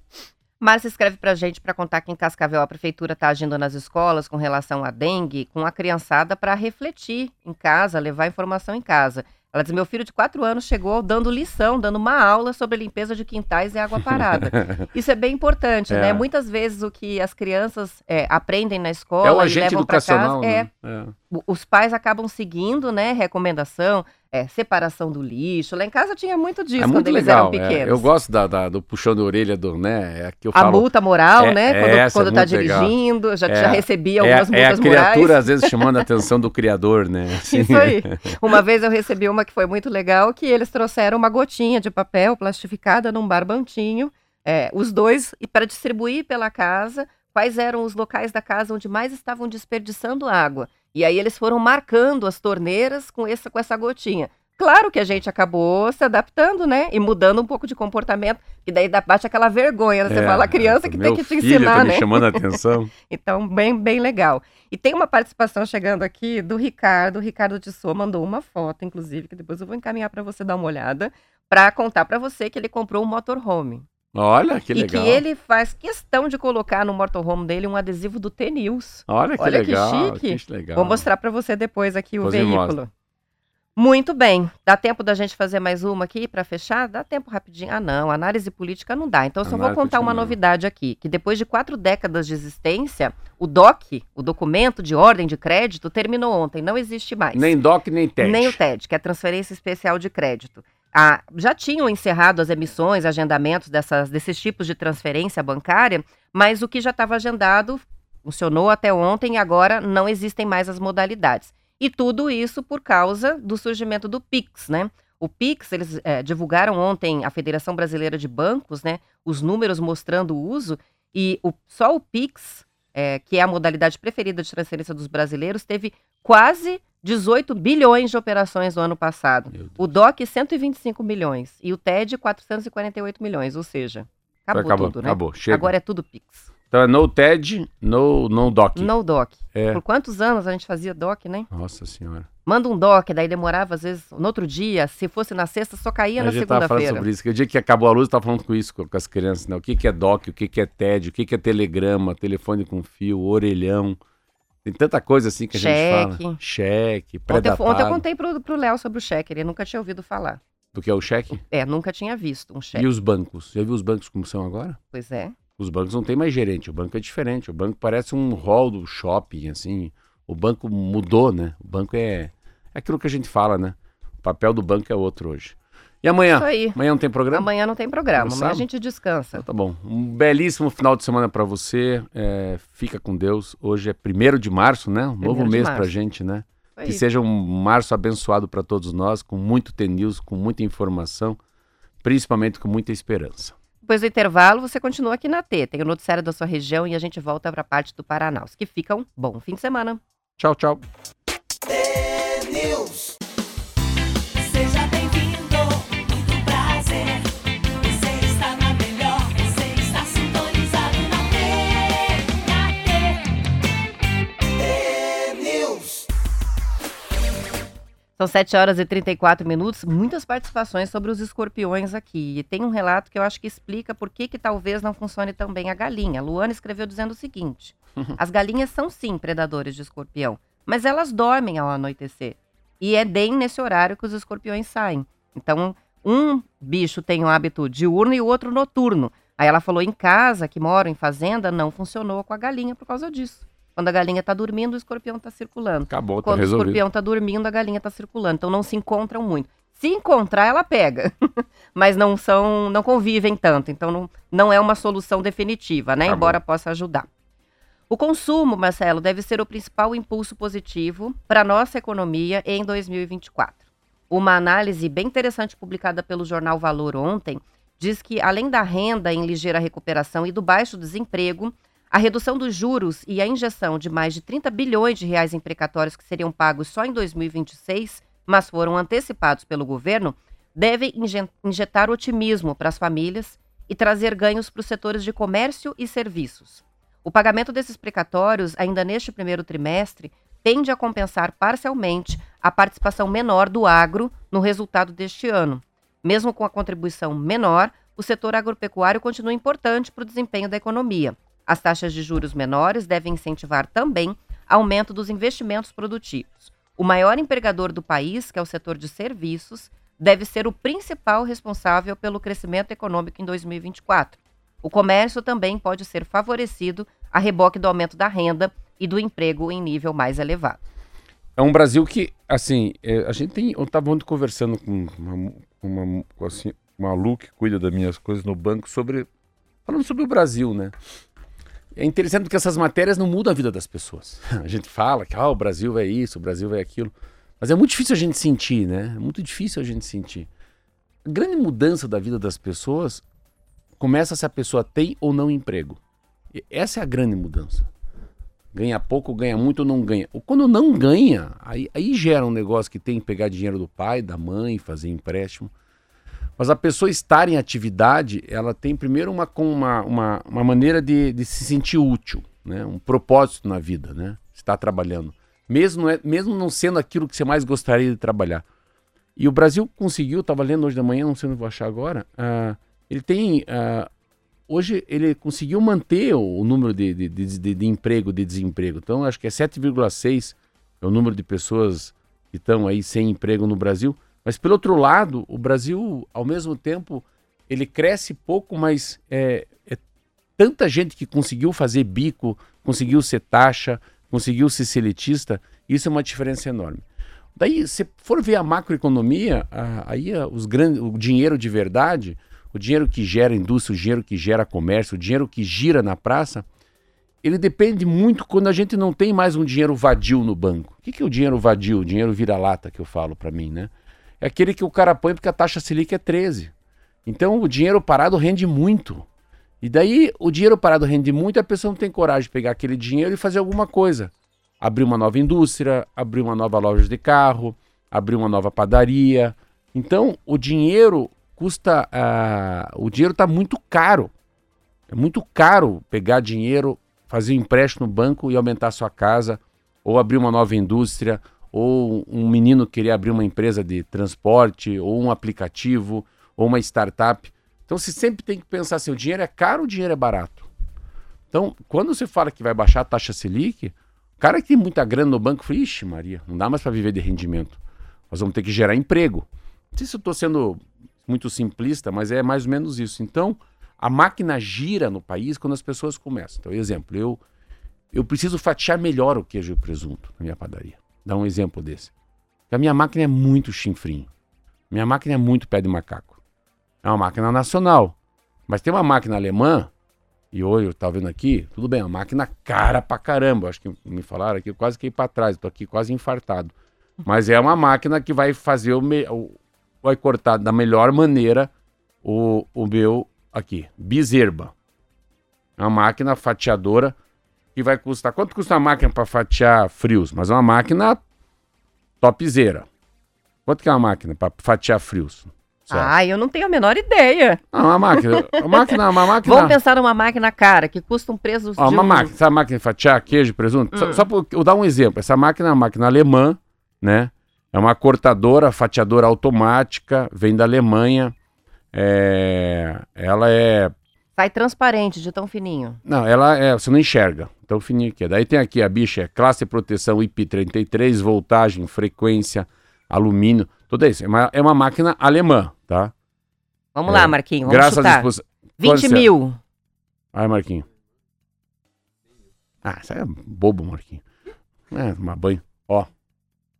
Márcia escreve pra gente para contar que em Cascavel a prefeitura está agindo nas escolas com relação à dengue, com a criançada para refletir em casa, levar informação em casa. Ela diz: meu filho de quatro anos chegou dando lição, dando uma aula sobre limpeza de quintais e água parada. Isso é bem importante, É. né? Muitas vezes o que as crianças é, aprendem na escola É o e agente levam para casa, é, né? É. os pais acabam seguindo, né? Recomendação, é, separação do lixo. Lá em casa tinha muito disso É quando muito eles legal. eram é. pequenos. eu gosto da, da- do puxão de orelha do, né? É que eu A falo. multa moral, É- né? é Quando, essa, quando tá legal. dirigindo, já, É- já recebi É, algumas é a multas criatura, morais. às vezes, chamando a atenção do criador, né? Assim. Isso aí. Uma vez eu recebi uma que foi muito legal, que eles trouxeram uma gotinha de papel plastificada num barbantinho, é, os dois, e para distribuir pela casa quais eram os locais da casa onde mais estavam desperdiçando água. E aí eles foram marcando as torneiras com essa, com essa gotinha. Claro que a gente acabou se adaptando, né? E mudando um pouco de comportamento, e daí bate aquela vergonha, né? Você É, fala, a criança que tem que te filho ensinar, tá né? me chamando a atenção. Então, bem, bem legal. E tem uma participação chegando aqui do Ricardo. O Ricardo Tissot mandou uma foto, inclusive, que depois eu vou encaminhar para você dar uma olhada, para contar para você que ele comprou um motorhome. Olha, que e legal. que ele faz questão de colocar no motorhome dele um adesivo do T-News. Olha que Olha que legal. chique. que legal. Vou mostrar para você depois aqui o veículo. Muito bem. Dá tempo da gente fazer mais uma aqui para fechar? Dá tempo rapidinho. Ah, não. Análise política não dá. Então, eu só vou contar uma não. novidade aqui: que depois de quatro décadas de existência, o DOC, o documento de ordem de crédito, terminou ontem. Não existe mais. Nem DOC, nem TED. Nem o TED, que é a transferência especial de crédito. Ah, já tinham encerrado as emissões, agendamentos dessas, desses tipos de transferência bancária, mas o que já estava agendado funcionou até ontem e agora não existem mais as modalidades. E tudo isso por causa do surgimento do Pix, né? O Pix, eles eh, divulgaram ontem, a Federação Brasileira de Bancos, né? Os números mostrando o uso, e o- só o Pix, eh, que é a modalidade preferida de transferência dos brasileiros, teve quase 18 bilhões de operações no ano passado. O DOC, 125 milhões. E o TED, 448 milhões. Ou seja, acabou, acabou, tudo, né? acabou. Chega. Agora é tudo Pix. Então é no TED, no, no DOC. No DOC. É. Por quantos anos a gente fazia DOC, né? Nossa senhora. Manda um DOC, daí demorava, às vezes, no outro dia. Se fosse na sexta, só caía a na gente tava falando segunda-feira. sobre isso. Que o dia que acabou a luz, eu tava falando com isso com, com as crianças, né? O que, que é DOC, o que, que é TED, o que, que é telegrama, telefone com fio, orelhão. Tem tanta coisa assim que a gente Cheque. fala. Cheque, Ontem, eu- pré-datado. ontem eu contei pro, pro Léo sobre o cheque, ele nunca tinha ouvido falar. Do que é o cheque? É, nunca tinha visto um E cheque. os bancos? Já viu os bancos como são agora? Pois é. Os bancos não tem mais gerente, o banco é diferente. O banco parece um hall do shopping, assim. O banco mudou, né? O banco é, é aquilo que a gente fala, né? O papel do banco é outro hoje. E amanhã? Isso aí. Amanhã não tem programa? Amanhã não tem programa, amanhã a gente descansa. Então tá bom. Um belíssimo final de semana pra você. É, fica com Deus. Hoje é 1 de março, né? Um novo mês pra março. gente, né? Isso aí. Que seja um março abençoado pra todos nós, com muito T-News, com muita informação, principalmente com muita esperança. Depois do intervalo, você continua aqui na T. Tem o noticiário da sua região e a gente volta para a parte do Paranaus. Que fica um bom fim de semana. Tchau, tchau. São 7 horas e 34 minutos, muitas participações sobre os escorpiões aqui. E tem um relato que eu acho que explica por que, que talvez não funcione tão bem a galinha. Luana escreveu dizendo o seguinte: as galinhas são sim predadores de escorpião, mas elas dormem ao anoitecer. E é bem nesse horário que os escorpiões saem. Então, um bicho tem um hábito diurno e o outro noturno. Aí ela falou: em casa, que moro em fazenda, não funcionou com a galinha por causa disso. Quando a galinha está dormindo, o escorpião está circulando. Acabou, tá Quando o resolvido. escorpião tá dormindo, a galinha tá circulando. Então não se encontram muito. Se encontrar, ela pega. Mas não são, não convivem tanto. Então não, não é uma solução definitiva, né? Bom. Embora possa ajudar. O consumo, Marcelo, deve ser o principal impulso positivo para a nossa economia em 2024. Uma análise bem interessante publicada pelo jornal Valor ontem diz que, além da renda em ligeira recuperação e do baixo desemprego, a redução dos juros e a injeção de mais de 30 bilhões de reais em precatórios que seriam pagos só em 2026, mas foram antecipados pelo governo, devem inje- injetar otimismo para as famílias e trazer ganhos para os setores de comércio e serviços. O pagamento desses precatórios, ainda neste primeiro trimestre, tende a compensar parcialmente a participação menor do agro no resultado deste ano. Mesmo com a contribuição menor, o setor agropecuário continua importante para o desempenho da economia. As taxas de juros menores devem incentivar também aumento dos investimentos produtivos. O maior empregador do país, que é o setor de serviços, deve ser o principal responsável pelo crescimento econômico em 2024. O comércio também pode ser favorecido a reboque do aumento da renda e do emprego em nível mais elevado. É um Brasil que, assim, é, a gente tem. Eu estava ontem conversando com uma, uma, assim, que cuida das minhas coisas no banco sobre. Falando sobre o Brasil, né? É interessante porque essas matérias não mudam a vida das pessoas. A gente fala que ah, o Brasil é isso, o Brasil é aquilo. Mas é muito difícil a gente sentir, né? É muito difícil a gente sentir. A grande mudança da vida das pessoas começa se a pessoa tem ou não emprego. Essa é a grande mudança. Ganha pouco, ganha muito ou não ganha. Ou quando não ganha, aí, aí gera um negócio que tem que pegar dinheiro do pai, da mãe, fazer empréstimo. Mas a pessoa estar em atividade, ela tem primeiro uma, uma, uma, uma maneira de, de se sentir útil, né? um propósito na vida, né? Estar trabalhando. Mesmo é, mesmo não sendo aquilo que você mais gostaria de trabalhar. E o Brasil conseguiu, estava lendo hoje da manhã, não sei onde vou achar agora, ah, ele tem ah, hoje ele conseguiu manter o, o número de, de, de, de- de emprego, de desemprego. Então, acho que é 7,6 é o número de pessoas que estão aí sem emprego no Brasil. Mas, pelo outro lado, o Brasil, ao mesmo tempo, ele cresce pouco, mas é, é tanta gente que conseguiu fazer bico, conseguiu ser taxa, conseguiu ser seletista, isso é uma diferença enorme. Daí, se for ver a macroeconomia, a- aí a- os grandes, o dinheiro de verdade, o dinheiro que gera indústria, o dinheiro que gera comércio, o dinheiro que gira na praça, ele depende muito quando a gente não tem mais um dinheiro vadio no banco. O que, que é o dinheiro vadio? O dinheiro vira-lata que eu falo para mim, né? É aquele que o cara põe porque a taxa Selic é 13. Então o dinheiro parado rende muito. E daí o dinheiro parado rende muito a pessoa não tem coragem de pegar aquele dinheiro e fazer alguma coisa. Abrir uma nova indústria, abrir uma nova loja de carro, abrir uma nova padaria. Então o dinheiro custa. ah, o dinheiro está muito caro. É muito caro pegar dinheiro, fazer um empréstimo no banco e aumentar sua casa, ou abrir uma nova indústria, ou um menino querer abrir uma empresa de transporte, ou um aplicativo, ou uma startup. Então você sempre tem que pensar se o dinheiro é caro ou o dinheiro é barato. Então, quando você fala que vai baixar a taxa Selic, o cara que tem muita grana no banco fala, ixi, Maria, não dá mais para viver de rendimento. Nós vamos ter que gerar emprego. Não sei se eu estou sendo muito simplista, mas é mais ou menos isso. Então, a máquina gira no país quando as pessoas começam. Então, exemplo, eu, eu preciso fatiar melhor o queijo e o presunto na minha padaria. Dá um exemplo desse. Porque a minha máquina é muito chinfrim. Minha máquina é muito pé de macaco. É uma máquina nacional. Mas tem uma máquina alemã, e hoje eu tava vendo aqui, tudo bem, é uma máquina cara pra caramba. Acho que me falaram aqui, eu quase caí pra trás, tô aqui quase infartado. Mas é uma máquina que vai fazer o, vai cortar da melhor maneira o, o meu aqui, biserba. É uma máquina fatiadora que vai custar. Quanto custa uma máquina para fatiar frios? Mas é uma máquina topzera. Quanto que é uma máquina para fatiar frios? Certo. Ah, eu não tenho a menor ideia. Ah, uma máquina. Uma máquina, uma máquina. Vamos pensar numa máquina cara, que custa um preço Ó, de uma um- máquina, essa máquina de fatiar queijo, presunto, só, Hum. só por, eu dar um exemplo. Essa máquina é uma máquina alemã, né? É uma cortadora, fatiadora automática, vem da Alemanha. É, ela é. Sai transparente de tão fininho. Não, ela é. Você não enxerga. Tão fininho que é. Daí tem aqui a bicha, é classe proteção IP33, voltagem, frequência, alumínio, tudo isso. É uma, é uma máquina alemã, tá? Vamos É. lá, Marquinho, vamos Graças à chutar. disposição. 20 Quanto mil. Vai, Marquinho. Ah, isso é bobo, Marquinho. É, tomar banho. Ó.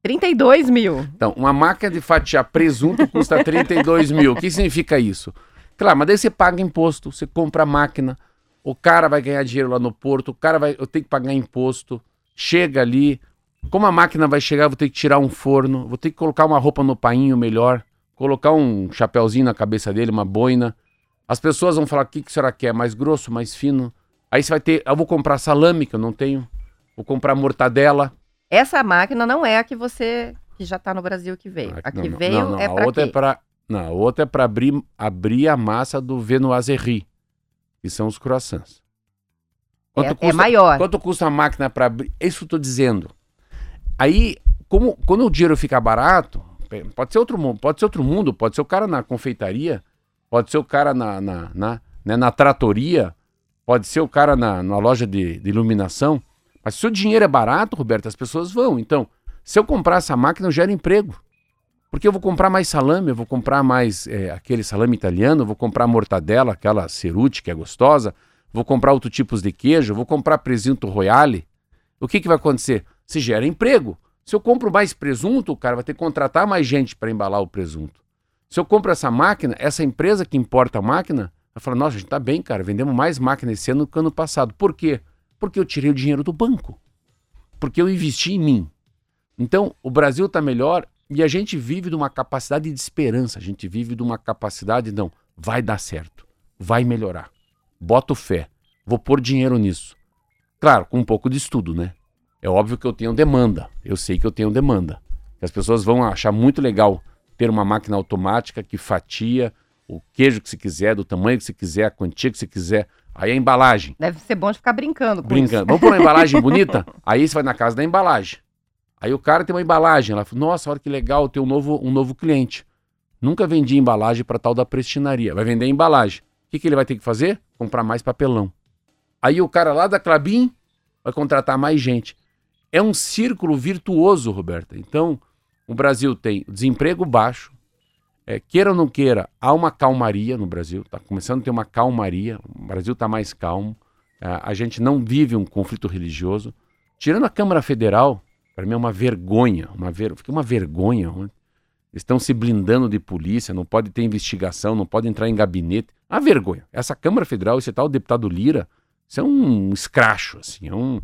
32 mil. Então, uma máquina de fatiar presunto custa 32 mil. O que significa isso? Claro, mas daí você paga imposto, você compra a máquina, o cara vai ganhar dinheiro lá no porto, o cara vai. Eu tenho que pagar imposto, chega ali. Como a máquina vai chegar, eu vou ter que tirar um forno, vou ter que colocar uma roupa no painho melhor, colocar um chapéuzinho na cabeça dele, uma boina. As pessoas vão falar: o que, que a senhora quer? Mais grosso, mais fino? Aí você vai ter. Eu vou comprar salame, que eu não tenho. Vou comprar mortadela. Essa máquina não é a que você que já tá no Brasil que veio. A Não, que não, veio não, não, é a pra outra quê? é para não, a outra é para abrir abrir a massa do Venoiserie, que são os croissants. É, é maior. Quanto custa a máquina para abrir? É Isso que eu tô dizendo. Aí, como quando o dinheiro fica barato, pode ser outro mundo, pode ser outro mundo, pode ser o cara na confeitaria, pode ser o cara na, na, na, né, na tratoria, pode ser o cara na, na loja de, de iluminação. Mas se o dinheiro é barato, Roberto, as pessoas vão. Então, se eu comprar essa máquina, eu gero emprego. Porque eu vou comprar mais salame, eu vou comprar mais é, aquele salame italiano, vou comprar mortadela, aquela ceruti que é gostosa, vou comprar outros tipos de queijo, vou comprar presunto royale. O que, que vai acontecer? Se gera emprego. Se eu compro mais presunto, o cara vai ter que contratar mais gente para embalar o presunto. Se eu compro essa máquina, essa empresa que importa a máquina, vai falar: nossa, a gente tá bem, cara, vendemos mais máquina esse ano que ano passado. Por quê? Porque eu tirei o dinheiro do banco. Porque eu investi em mim. Então, o Brasil está melhor e a gente vive de uma capacidade de esperança. A gente vive de uma capacidade, não, vai dar certo, vai melhorar. Boto fé, vou pôr dinheiro nisso. Claro, com um pouco de estudo, né? É óbvio que eu tenho demanda. Eu sei que eu tenho demanda. As pessoas vão achar muito legal ter uma máquina automática que fatia o queijo que se quiser, do tamanho que se quiser, a quantia que se quiser. Aí a embalagem. Deve ser bom de ficar brincando com Brincando. Vamos pôr uma embalagem bonita? Aí você vai na casa da embalagem. Aí o cara tem uma embalagem. Ela fala, nossa, olha que legal, tem um novo, um novo cliente. Nunca vendi embalagem para tal da prestinaria. Vai vender embalagem. O que, que ele vai ter que fazer? Comprar mais papelão. Aí o cara lá da Clabin vai contratar mais gente. É um círculo virtuoso, Roberta. Então, o Brasil tem desemprego baixo, é, queira ou não queira, há uma calmaria no Brasil, está começando a ter uma calmaria, o Brasil está mais calmo, é, a gente não vive um conflito religioso. Tirando a Câmara Federal, para mim é uma vergonha, uma ver... fiquei uma vergonha. Eles estão se blindando de polícia, não pode ter investigação, não pode entrar em gabinete. Uma vergonha. Essa Câmara Federal, esse tal deputado Lira, isso é um escracho, assim, é um,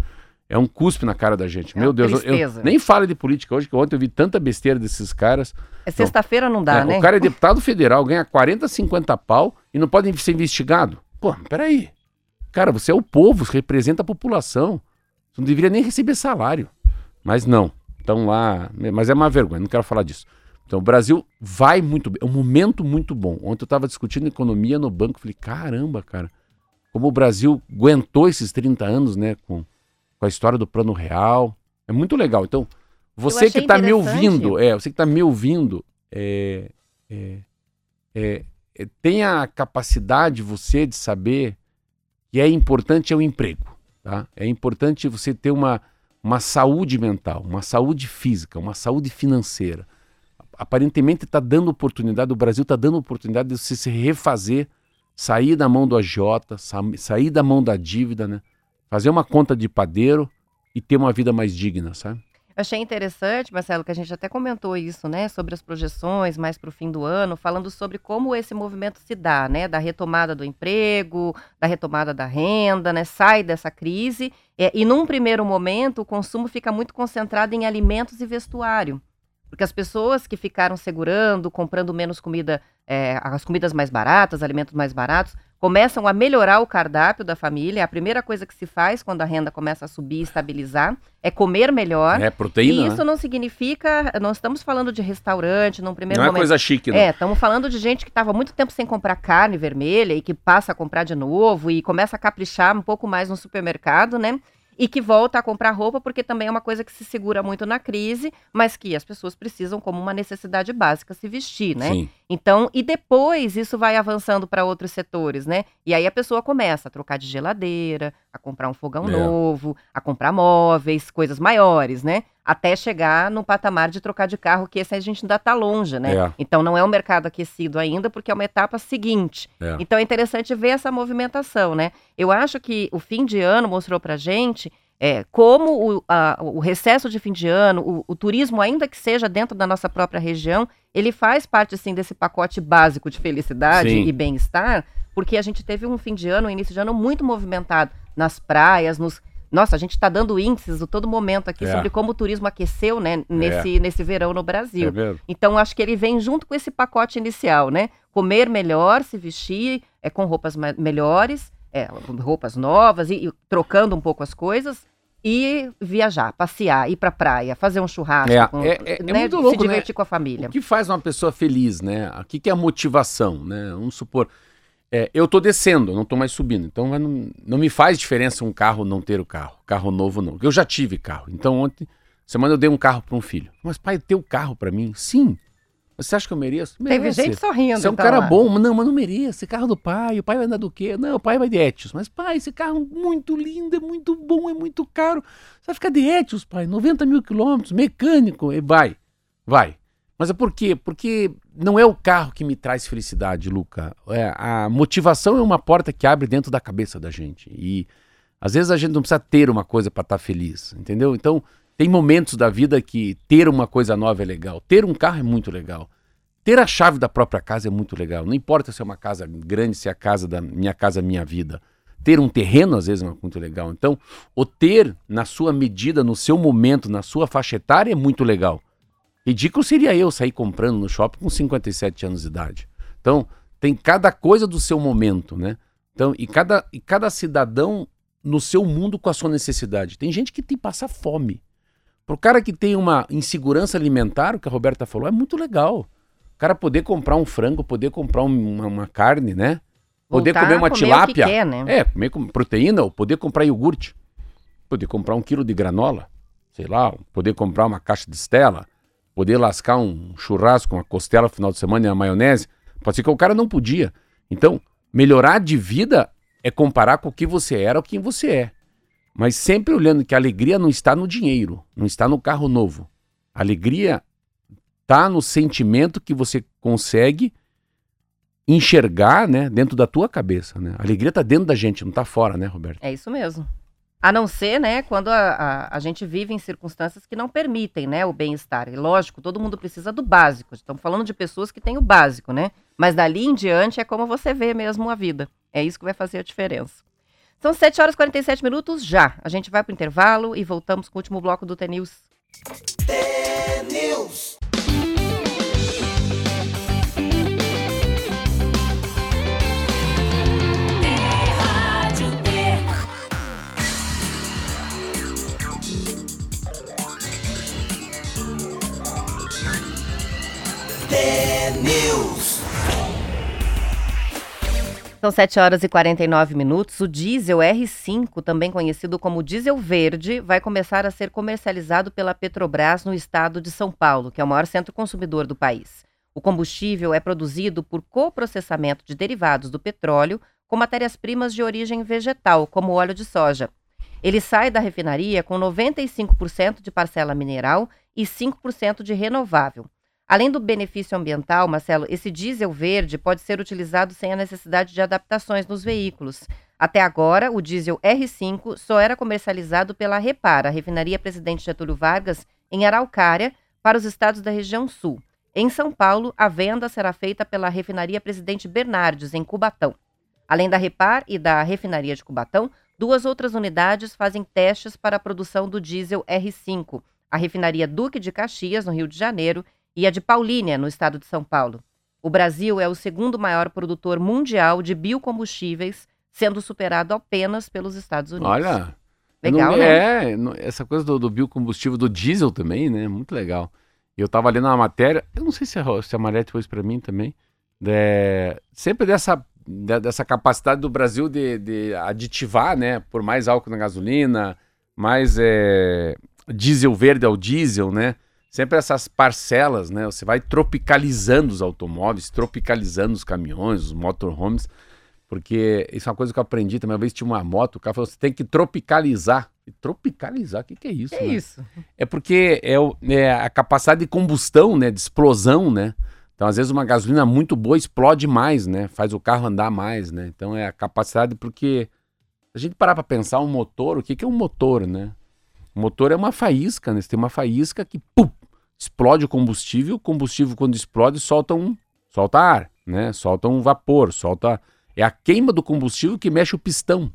é um cuspe na cara da gente. É Meu Deus, eu- nem fale de política hoje, que ontem eu vi tanta besteira desses caras. É sexta-feira não dá, É, né? O cara é deputado federal, ganha 40, 50 pau e não pode ser investigado. Pô, peraí. Cara, você é o povo, você representa a população. Você não deveria nem receber salário. Mas não. Estão lá. Mas é uma vergonha, não quero falar disso. Então, o Brasil vai muito bem. É um momento muito bom. Ontem eu estava discutindo economia no banco. Falei, caramba, cara. Como o Brasil aguentou esses 30 anos, né? Com, com a história do plano real. É muito legal. Então, você que está me ouvindo, é, você que está me ouvindo, é, é, é, é, tenha a capacidade você de saber que é importante é o emprego, tá? É importante você ter uma, uma saúde mental, uma saúde física, uma saúde financeira. Aparentemente está dando oportunidade, o Brasil está dando oportunidade de você se refazer, sair da mão do agiota, sa- sair da mão da dívida, né? Fazer uma conta de padeiro e ter uma vida mais digna, sabe? Achei interessante, Marcelo, que a gente até comentou isso, né, sobre as projeções mais para o fim do ano, falando sobre como esse movimento se dá, né, da retomada do emprego, da retomada da renda, né, sai dessa crise, é, e num primeiro momento o consumo fica muito concentrado em alimentos e vestuário, porque as pessoas que ficaram segurando, comprando menos comida, é, as comidas mais baratas, alimentos mais baratos, começam a melhorar o cardápio da família. A primeira coisa que se faz quando a renda começa a subir e estabilizar é comer melhor. É proteína, E isso né? não significa, não estamos falando de restaurante num primeiro Não é momento. coisa chique, não. É, estamos falando de gente que estava muito tempo sem comprar carne vermelha e que passa a comprar de novo e começa a caprichar um pouco mais no supermercado, né? E que volta a comprar roupa porque também é uma coisa que se segura muito na crise, mas que as pessoas precisam como uma necessidade básica se vestir, né? Sim. Então, e depois isso vai avançando para outros setores, né? E aí a pessoa começa a trocar de geladeira, a comprar um fogão É. novo, a comprar móveis, coisas maiores, né? Até chegar no patamar de trocar de carro, que esse a gente ainda está longe, né? É. Então não é um mercado aquecido ainda, porque é uma etapa seguinte. É. Então é interessante ver essa movimentação, né? Eu acho que o fim de ano mostrou pra gente é, como o, a- o recesso de fim de ano, o, o turismo, ainda que seja dentro da nossa própria região, ele faz parte, assim, desse pacote básico de felicidade Sim. e bem-estar, porque a gente teve um fim de ano, um início de ano muito movimentado nas praias, nos... Nossa, a gente está dando índices a todo momento aqui É. sobre como o turismo aqueceu, né, nesse, nesse verão no Brasil. É? Então, acho que ele vem junto com esse pacote inicial, né? Comer melhor, se vestir é, com roupas melhores, é, roupas novas, e, e trocando um pouco as coisas, e viajar, passear, ir pra praia, fazer um churrasco, É, com- é- é- é né, muito se louco, né? divertir com a família. O que faz uma pessoa feliz, né? O que, que é a motivação, né? Vamos supor, é, eu tô descendo, não tô mais subindo, então não, não me faz diferença um carro não ter o carro, carro novo não. Eu já tive carro, então ontem, semana eu dei um carro para um filho. Mas pai, ter o carro para mim? Sim. Você acha que eu mereço? Teve Merece. gente sorrindo. Você é um então, cara lá. bom, não, mas não mereço. Esse carro do pai, o pai vai andar do quê? Não, o pai vai de Etios. Mas, pai, esse carro é muito lindo, é muito bom, é muito caro. Você vai ficar de Etios, pai, 90 mil quilômetros, mecânico, e vai, vai. Mas é por quê? Porque não é o carro que me traz felicidade, Luca. É, a motivação é uma porta que abre dentro da cabeça da gente. E às vezes a gente não precisa ter uma coisa para estar feliz, entendeu? Então, tem momentos da vida que ter uma coisa nova é legal. Ter um carro é muito legal. Ter a chave da própria casa é muito legal. Não importa se é uma casa grande, se é a casa da minha casa, minha vida. Ter um terreno, às vezes, é muito legal. Então, o ter na sua medida, no seu momento, na sua faixa etária, é muito legal. Ridículo seria eu sair comprando no shopping com 57 anos de idade. Então, tem cada coisa do seu momento, né? Então, e cada, e cada cidadão no seu mundo com a sua necessidade. Tem gente que tem que passar fome. Pro cara que tem uma insegurança alimentar, o que a Roberta falou, é muito legal. O cara poder comprar um frango, poder comprar um- uma, uma carne, né? Poder Voltar comer uma comer o que tilápia. quer, né? É, comer com proteína, ou poder comprar iogurte. Poder comprar um quilo de granola, sei lá, poder comprar uma caixa de Stella, poder lascar um churrasco, uma costela no final de semana e uma maionese. Pode ser que o cara não podia. Então, Melhorar de vida é comparar com o que você era ou quem você é. Mas sempre olhando que a alegria não está no dinheiro, não está no carro novo. A alegria está no sentimento que você consegue enxergar, né, dentro da tua cabeça, né? A alegria está dentro da gente, não está fora, né, Roberto? É isso mesmo. A não ser, né, quando a, a, a gente vive em circunstâncias que não permitem, né, o bem-estar. E lógico, todo mundo precisa do básico. Estamos falando de pessoas que têm o básico, né? Mas dali em diante é como você vê mesmo a vida. É isso que vai fazer a diferença. São 7 horas e 47 minutos já. A gente vai para o intervalo e voltamos com o último bloco do T-News. São 7 horas e 49 minutos. O diesel R5, também conhecido como diesel verde, vai começar a ser comercializado pela Petrobras no estado de São Paulo, que é o maior centro consumidor do país. O combustível é produzido por coprocessamento de derivados do petróleo com matérias-primas de origem vegetal, como óleo de soja. Ele sai da refinaria com 95% de parcela mineral e 5% de renovável. Além do benefício ambiental, Marcelo, esse diesel verde pode ser utilizado sem a necessidade de adaptações nos veículos. Até agora, o diesel R5 só era comercializado pela Repara, a refinaria Presidente Getúlio Vargas, em Araucária, para os estados da região sul. Em São Paulo, a venda será feita pela refinaria Presidente Bernardes, em Cubatão. Além da Repar e da refinaria de Cubatão, duas outras unidades fazem testes para a produção do diesel R5, a refinaria Duque de Caxias, no Rio de Janeiro, e a de Paulínia, no estado de São Paulo. O Brasil é o segundo maior produtor mundial de biocombustíveis, sendo superado apenas pelos Estados Unidos. Olha. Legal, não, né? É, não- essa coisa do, do biocombustível, do diesel também, né? Muito legal. Eu tava lendo uma matéria, eu não sei se a, se a Marete pôs pra mim também, é, sempre dessa, de- dessa capacidade do Brasil de, de aditivar, né? Por mais álcool na gasolina, mais é, diesel verde ao diesel, né? Sempre essas parcelas, né? Você vai tropicalizando os automóveis, tropicalizando os caminhões, os motorhomes, porque isso é uma coisa que eu aprendi também. Uma vez tinha uma moto, o cara falou: você tem que tropicalizar. E tropicalizar? O que, que é isso? Que né? isso? É porque é, o- é a capacidade de combustão, né? De explosão, né? Então, às vezes, uma gasolina muito boa explode mais, né? Faz o carro andar mais, né? Então, é a capacidade, porque a gente parar para pensar um motor, o que, que é um motor, né? O motor é uma faísca, né? Você tem uma faísca que pum, explode o combustível, o combustível, quando explode, solta um solta ar, né? Solta um vapor, solta. É a queima do combustível que mexe o pistão,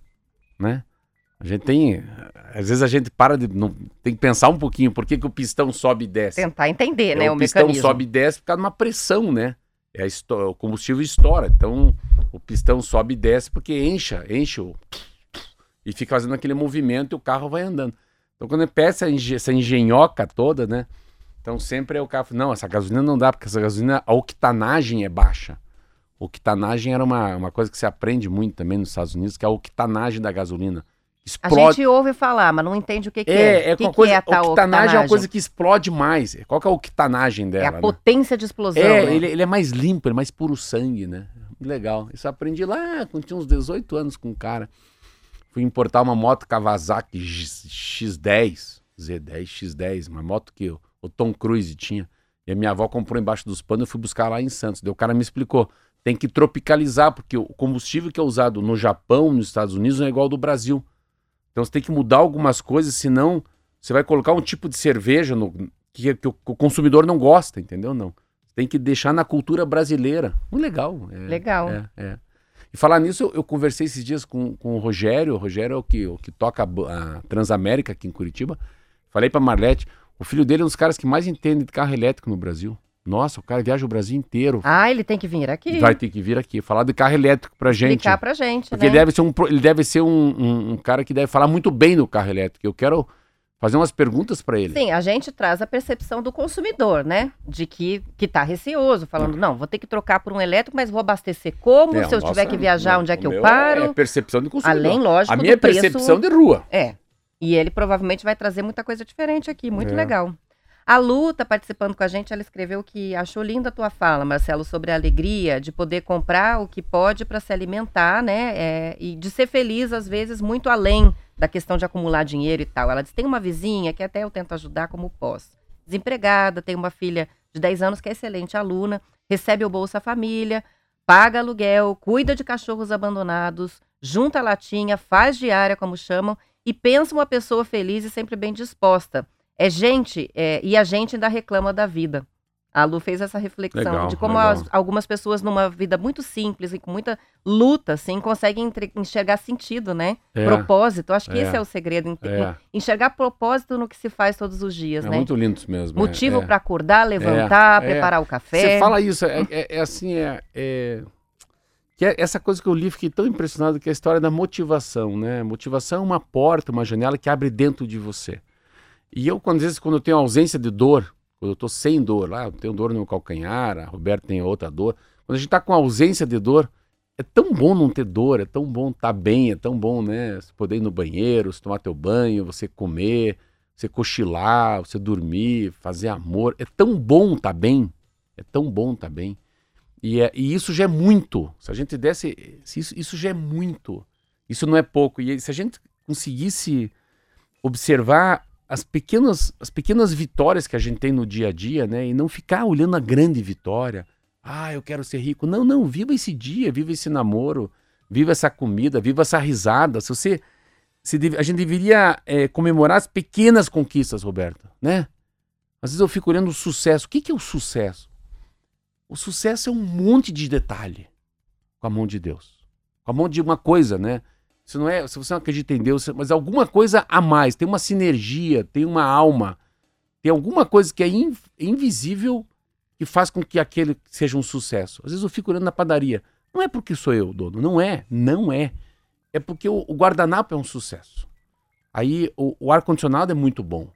né? A gente tem. Às vezes a gente para de. Não, tem que pensar um pouquinho por que, que o pistão sobe e desce. Tentar entender, né, É, o, o pistão mecanismo. sobe e desce por causa de uma pressão, né? É o combustível estoura. Então, o pistão sobe e desce porque enche, enche o. E fica fazendo aquele movimento e o carro vai andando. Então, quando pega essa, engen- essa engenhoca toda, né? Então, sempre é o carro. Não, essa gasolina não dá, porque essa gasolina, a octanagem é baixa. Octanagem era uma, uma coisa que se aprende muito também nos Estados Unidos, que é a octanagem da gasolina. A Explode. gente ouve falar, mas não entende o que, que é. É, é, que, uma que coisa, é a tal octanagem é uma coisa octanagem? que explode mais. Qual que é a octanagem É dela? a né? potência de explosão. É, né? ele, ele é mais limpo, ele é mais puro sangue, né? Legal. Isso eu aprendi lá quando tinha uns 18 anos com um cara. Fui importar uma moto Kawasaki X- X10, Z10, X10, uma moto que o, o Tom Cruise tinha. E a minha avó comprou embaixo dos panos, eu fui buscar lá em Santos. Daí o cara me explicou, tem que tropicalizar, porque o combustível que é usado no Japão, nos Estados Unidos, não é igual ao do Brasil. Então você tem que mudar algumas coisas, senão você vai colocar um tipo de cerveja no, que, que o, consumidor não gosta, entendeu? Não. Tem que deixar na cultura brasileira. Muito legal. é, Legal. É, é. E falar nisso, eu, eu conversei esses dias com, com o Rogério. O Rogério é o que, o que toca a, a Transamérica aqui em Curitiba. Falei pra Marlete, o filho dele é um dos caras que mais entende de carro elétrico no Brasil. Nossa, o cara viaja o Brasil inteiro. Ah, ele tem que vir aqui. Vai ter que vir aqui falar de carro elétrico pra gente. explicar pra gente, Porque né? ele deve ser, um, ele deve ser um, um- um cara que deve falar muito bem do carro elétrico. Eu quero fazer umas perguntas pra ele. Sim, a gente traz a percepção do consumidor, né? De que, que tá receoso, falando, não, vou ter que trocar por um elétrico, mas vou abastecer como? É, se eu nossa, tiver que viajar, onde é que eu paro? É percepção de consumidor. Além, lógico, A minha é do preço... percepção de rua. É. E ele provavelmente vai trazer muita coisa diferente aqui, muito É. legal. A Lu tá participando com a gente, ela escreveu que achou linda a tua fala, Marcelo, sobre a alegria de poder comprar o que pode para se alimentar, né? é, e de ser feliz, às vezes, muito além da questão de acumular dinheiro e tal. Ela diz: tem uma vizinha que até eu tento ajudar como posso. Desempregada, tem uma filha de 10 anos que é excelente aluna, recebe o Bolsa Família, paga aluguel, cuida de cachorros abandonados, junta latinha, faz diária, como chamam, e pensa uma pessoa feliz e sempre bem disposta. É gente, é, e a gente ainda reclama da vida. A Lu fez essa reflexão Legal, de como as- algumas pessoas numa vida muito simples e com muita luta, assim, conseguem entre- enxergar sentido, né? É. Propósito. Acho que É. esse é o segredo. É. Enxergar propósito no que se faz todos os dias, É né? muito lindo isso mesmo. Motivo é, é. para acordar, levantar, é. preparar o café. Você fala isso, é, é- é assim, é, é- que é essa coisa que eu li, fiquei tão impressionado que é a história da motivação, né? Motivação é uma porta, uma janela que abre dentro de você. E eu, quando, às vezes, quando eu tenho ausência de dor, quando eu tô sem dor, lá, eu tenho dor no meu calcanhar, a Roberto tem outra dor. Quando a gente tá com ausência de dor, é tão bom não ter dor, é tão bom estar bem, é tão bom, né? Você poder ir no banheiro, você tomar teu banho, você comer, você cochilar, você dormir, fazer amor. É tão bom estar bem, é tão bom estar bem. E, é- e isso já é muito. Se a gente desse. se Isso, isso já é muito. Isso não é pouco. E se a gente conseguisse observar as pequenas, as pequenas vitórias que a gente tem no dia a dia, né? E não ficar olhando a grande vitória. Ah, eu quero ser rico. Não, não. Viva esse dia, viva esse namoro, viva essa comida, viva essa risada. Se você. Se deve- a gente deveria eh, comemorar as pequenas conquistas, Roberta, né? Às vezes eu fico olhando o sucesso. O que, que é o sucesso? O sucesso é um monte de detalhe com a mão de Deus. Com a mão de uma coisa, né? Se, não é, se você não acredita em Deus, mas alguma coisa a mais, tem uma sinergia, tem uma alma, tem alguma coisa que é in- invisível que faz com que aquele seja um sucesso. Às vezes eu fico olhando na padaria. Não é porque sou eu dono, não é, não é. É porque o, o guardanapo é um sucesso. Aí o, o ar-condicionado é muito bom.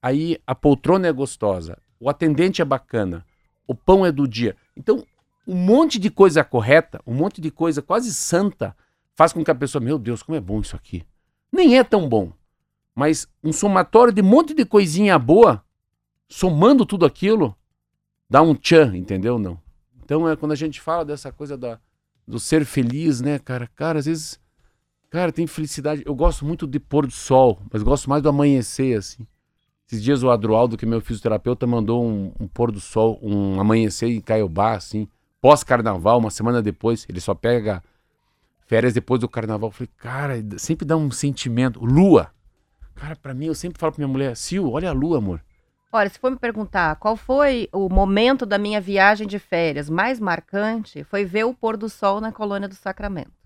Aí a poltrona é gostosa, o atendente é bacana, o pão é do dia. Então, um monte de coisa correta, um monte de coisa quase santa, faz com que a pessoa, meu Deus, como é bom isso aqui. Nem é tão bom, mas um somatório de um monte de coisinha boa, somando tudo aquilo, dá um tchan, entendeu? Não. Então, é quando a gente fala dessa coisa da, do ser feliz, né, cara? Cara, às vezes, cara, tem felicidade. Eu gosto muito de pôr do sol, mas gosto mais do amanhecer, assim. Esses dias o Adroaldo, que é meu fisioterapeuta, mandou um, um pôr do sol, um amanhecer em Caiobá, assim, pós-carnaval, uma semana depois. Ele só pega férias depois do carnaval. Eu falei, cara, sempre dá um sentimento. Lua. Cara, pra mim, eu sempre falo pra minha mulher, Sil, olha a lua, amor. Olha, se for me perguntar qual foi o momento da minha viagem de férias mais marcante, foi ver o pôr do sol na colônia do Sacramento.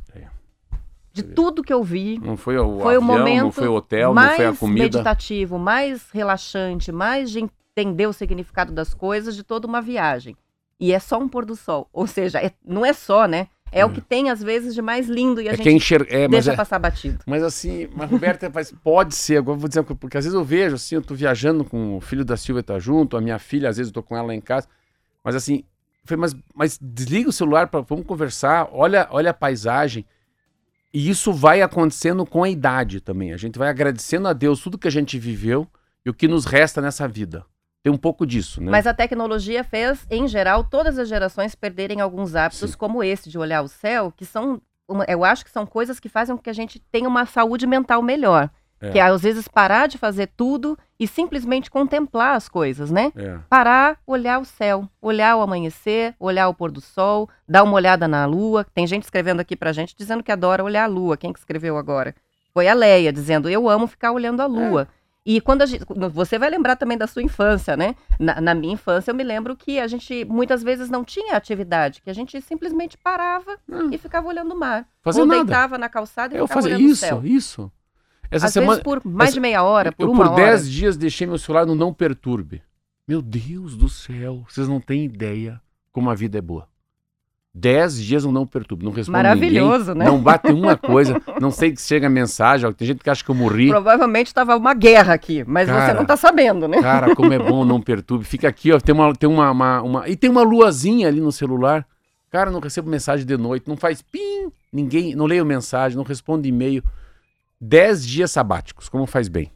É. De tudo que eu vi, Não foi o foi avião, o momento não foi o hotel, mais não foi a comida. meditativo, mais relaxante, mais de entender o significado das coisas de toda uma viagem. E é só um pôr do sol. Ou seja, é- não é só, né? É, o que tem, às vezes, de mais lindo e a É gente que enxerga. É, deixa é- passar batido. Mas assim, mas Roberta, mas pode ser, agora vou dizer, porque às vezes eu vejo assim, eu tô viajando com o filho da Silvia tá junto, a minha filha, às vezes eu tô com ela lá em casa, mas assim, falei, mas, mas desliga o celular, pra, vamos conversar, olha, olha a paisagem, e isso vai acontecendo com a idade também, a gente vai agradecendo a Deus tudo que a gente viveu e o que nos resta nessa vida. Tem um pouco disso, né? Mas a tecnologia fez, em geral, todas as gerações perderem alguns hábitos, Sim. como esse de olhar o céu, que são. eu acho que são coisas que fazem com que a gente tenha uma saúde mental melhor. É. Que é, às vezes, parar de fazer tudo e simplesmente contemplar as coisas, né? É. Parar, olhar o céu, olhar o amanhecer, olhar o pôr do sol, dar uma olhada na lua. Tem gente escrevendo aqui pra gente dizendo que adora olhar a lua. Quem que escreveu agora? Foi a Leia, dizendo: Eu amo ficar olhando a lua. E quando a gente. Você vai lembrar também da sua infância, né? Na, na minha infância, eu me lembro que a gente muitas vezes não tinha atividade, que a gente simplesmente parava Hum. e ficava olhando o mar. Fazer Ou nada. deitava na calçada e Eu ficava fazia olhando o isso, céu. isso. Essa Às semana vezes por mais essa- de meia hora, por eu uma por hora. 10 dias deixei meu celular no não perturbe. Meu Deus do céu, vocês não têm ideia como a vida é boa. 10 dias no não perturbe, não responde Maravilhoso, ninguém, né? não bate uma coisa, não sei que chega mensagem, tem gente que acha que eu morri. Provavelmente estava uma guerra aqui, mas você Cara. não tá sabendo, né? Cara, como é bom não perturbe. Fica aqui, ó, tem uma tem uma, uma, uma- e tem uma luazinha ali no celular. Cara, não recebo mensagem de noite, não faz pim, ninguém, não leio mensagem, não responde e-mail. 10 dias sabáticos, como faz bem.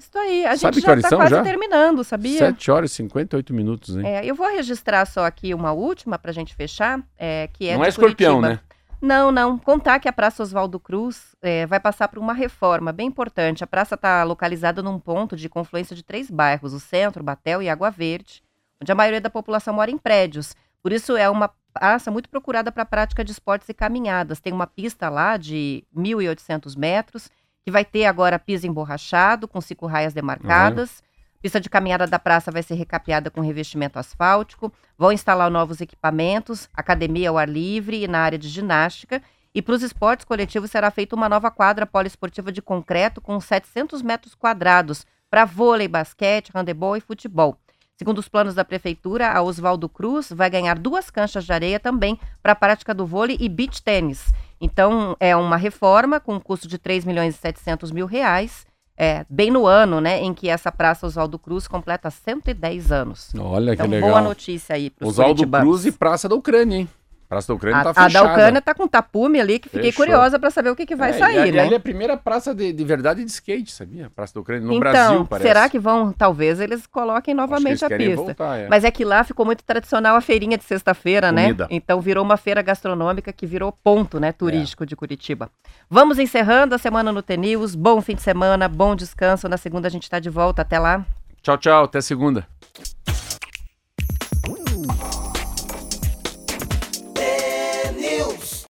Isso aí. A Sabe gente já tá são quase já? terminando, sabia? 7 horas e 58 minutos, hein? É, eu vou registrar só aqui uma última pra gente fechar, é, que é Não é escorpião, Curitiba. né? Não, não. Contar que a Praça Oswaldo Cruz é, vai passar por uma reforma bem importante. A praça está localizada num ponto de confluência de três bairros, o Centro, Batel e Água Verde, onde a maioria da população mora em prédios. Por isso é uma praça muito procurada para a prática de esportes e caminhadas. Tem uma pista lá de 1.800 metros, que vai ter agora piso emborrachado, com cinco raias demarcadas. Pista de caminhada da praça vai ser recapeada com revestimento asfáltico. Vão instalar novos equipamentos, academia ao ar livre e na área de ginástica. E para os esportes coletivos será feita uma nova quadra poliesportiva de concreto com 700 metros quadrados para vôlei, basquete, handebol e futebol. Segundo os planos da prefeitura, a Oswaldo Cruz vai ganhar duas canchas de areia também para a prática do vôlei e beach tênis. Então, é uma reforma com um custo de 3 milhões e 700 mil reais, é, bem no ano, né, em que essa Praça Oswaldo Cruz completa 110 anos. Olha que Então, legal. boa notícia aí para os Oswaldo Cruz e Praça da Ucrânia, hein? Praça da Ucrânia a, tá a fechada. da Ucrânia tá com tapume ali, que fiquei Fechou. curiosa para saber o que, que vai É, e sair, ali, né? ali é a primeira praça de, de verdade de skate, sabia? Praça da Ucrânia no então, Brasil, parece. será que vão, talvez eles coloquem novamente a pista. voltar, é. Mas é que lá ficou muito tradicional a feirinha de sexta-feira, né? Então virou uma feira gastronômica que virou ponto, né, turístico É. de Curitiba. Vamos encerrando a semana no TNews. Bom fim de semana, bom descanso. Na segunda a gente está de volta. Até lá. Tchau, tchau. Até segunda.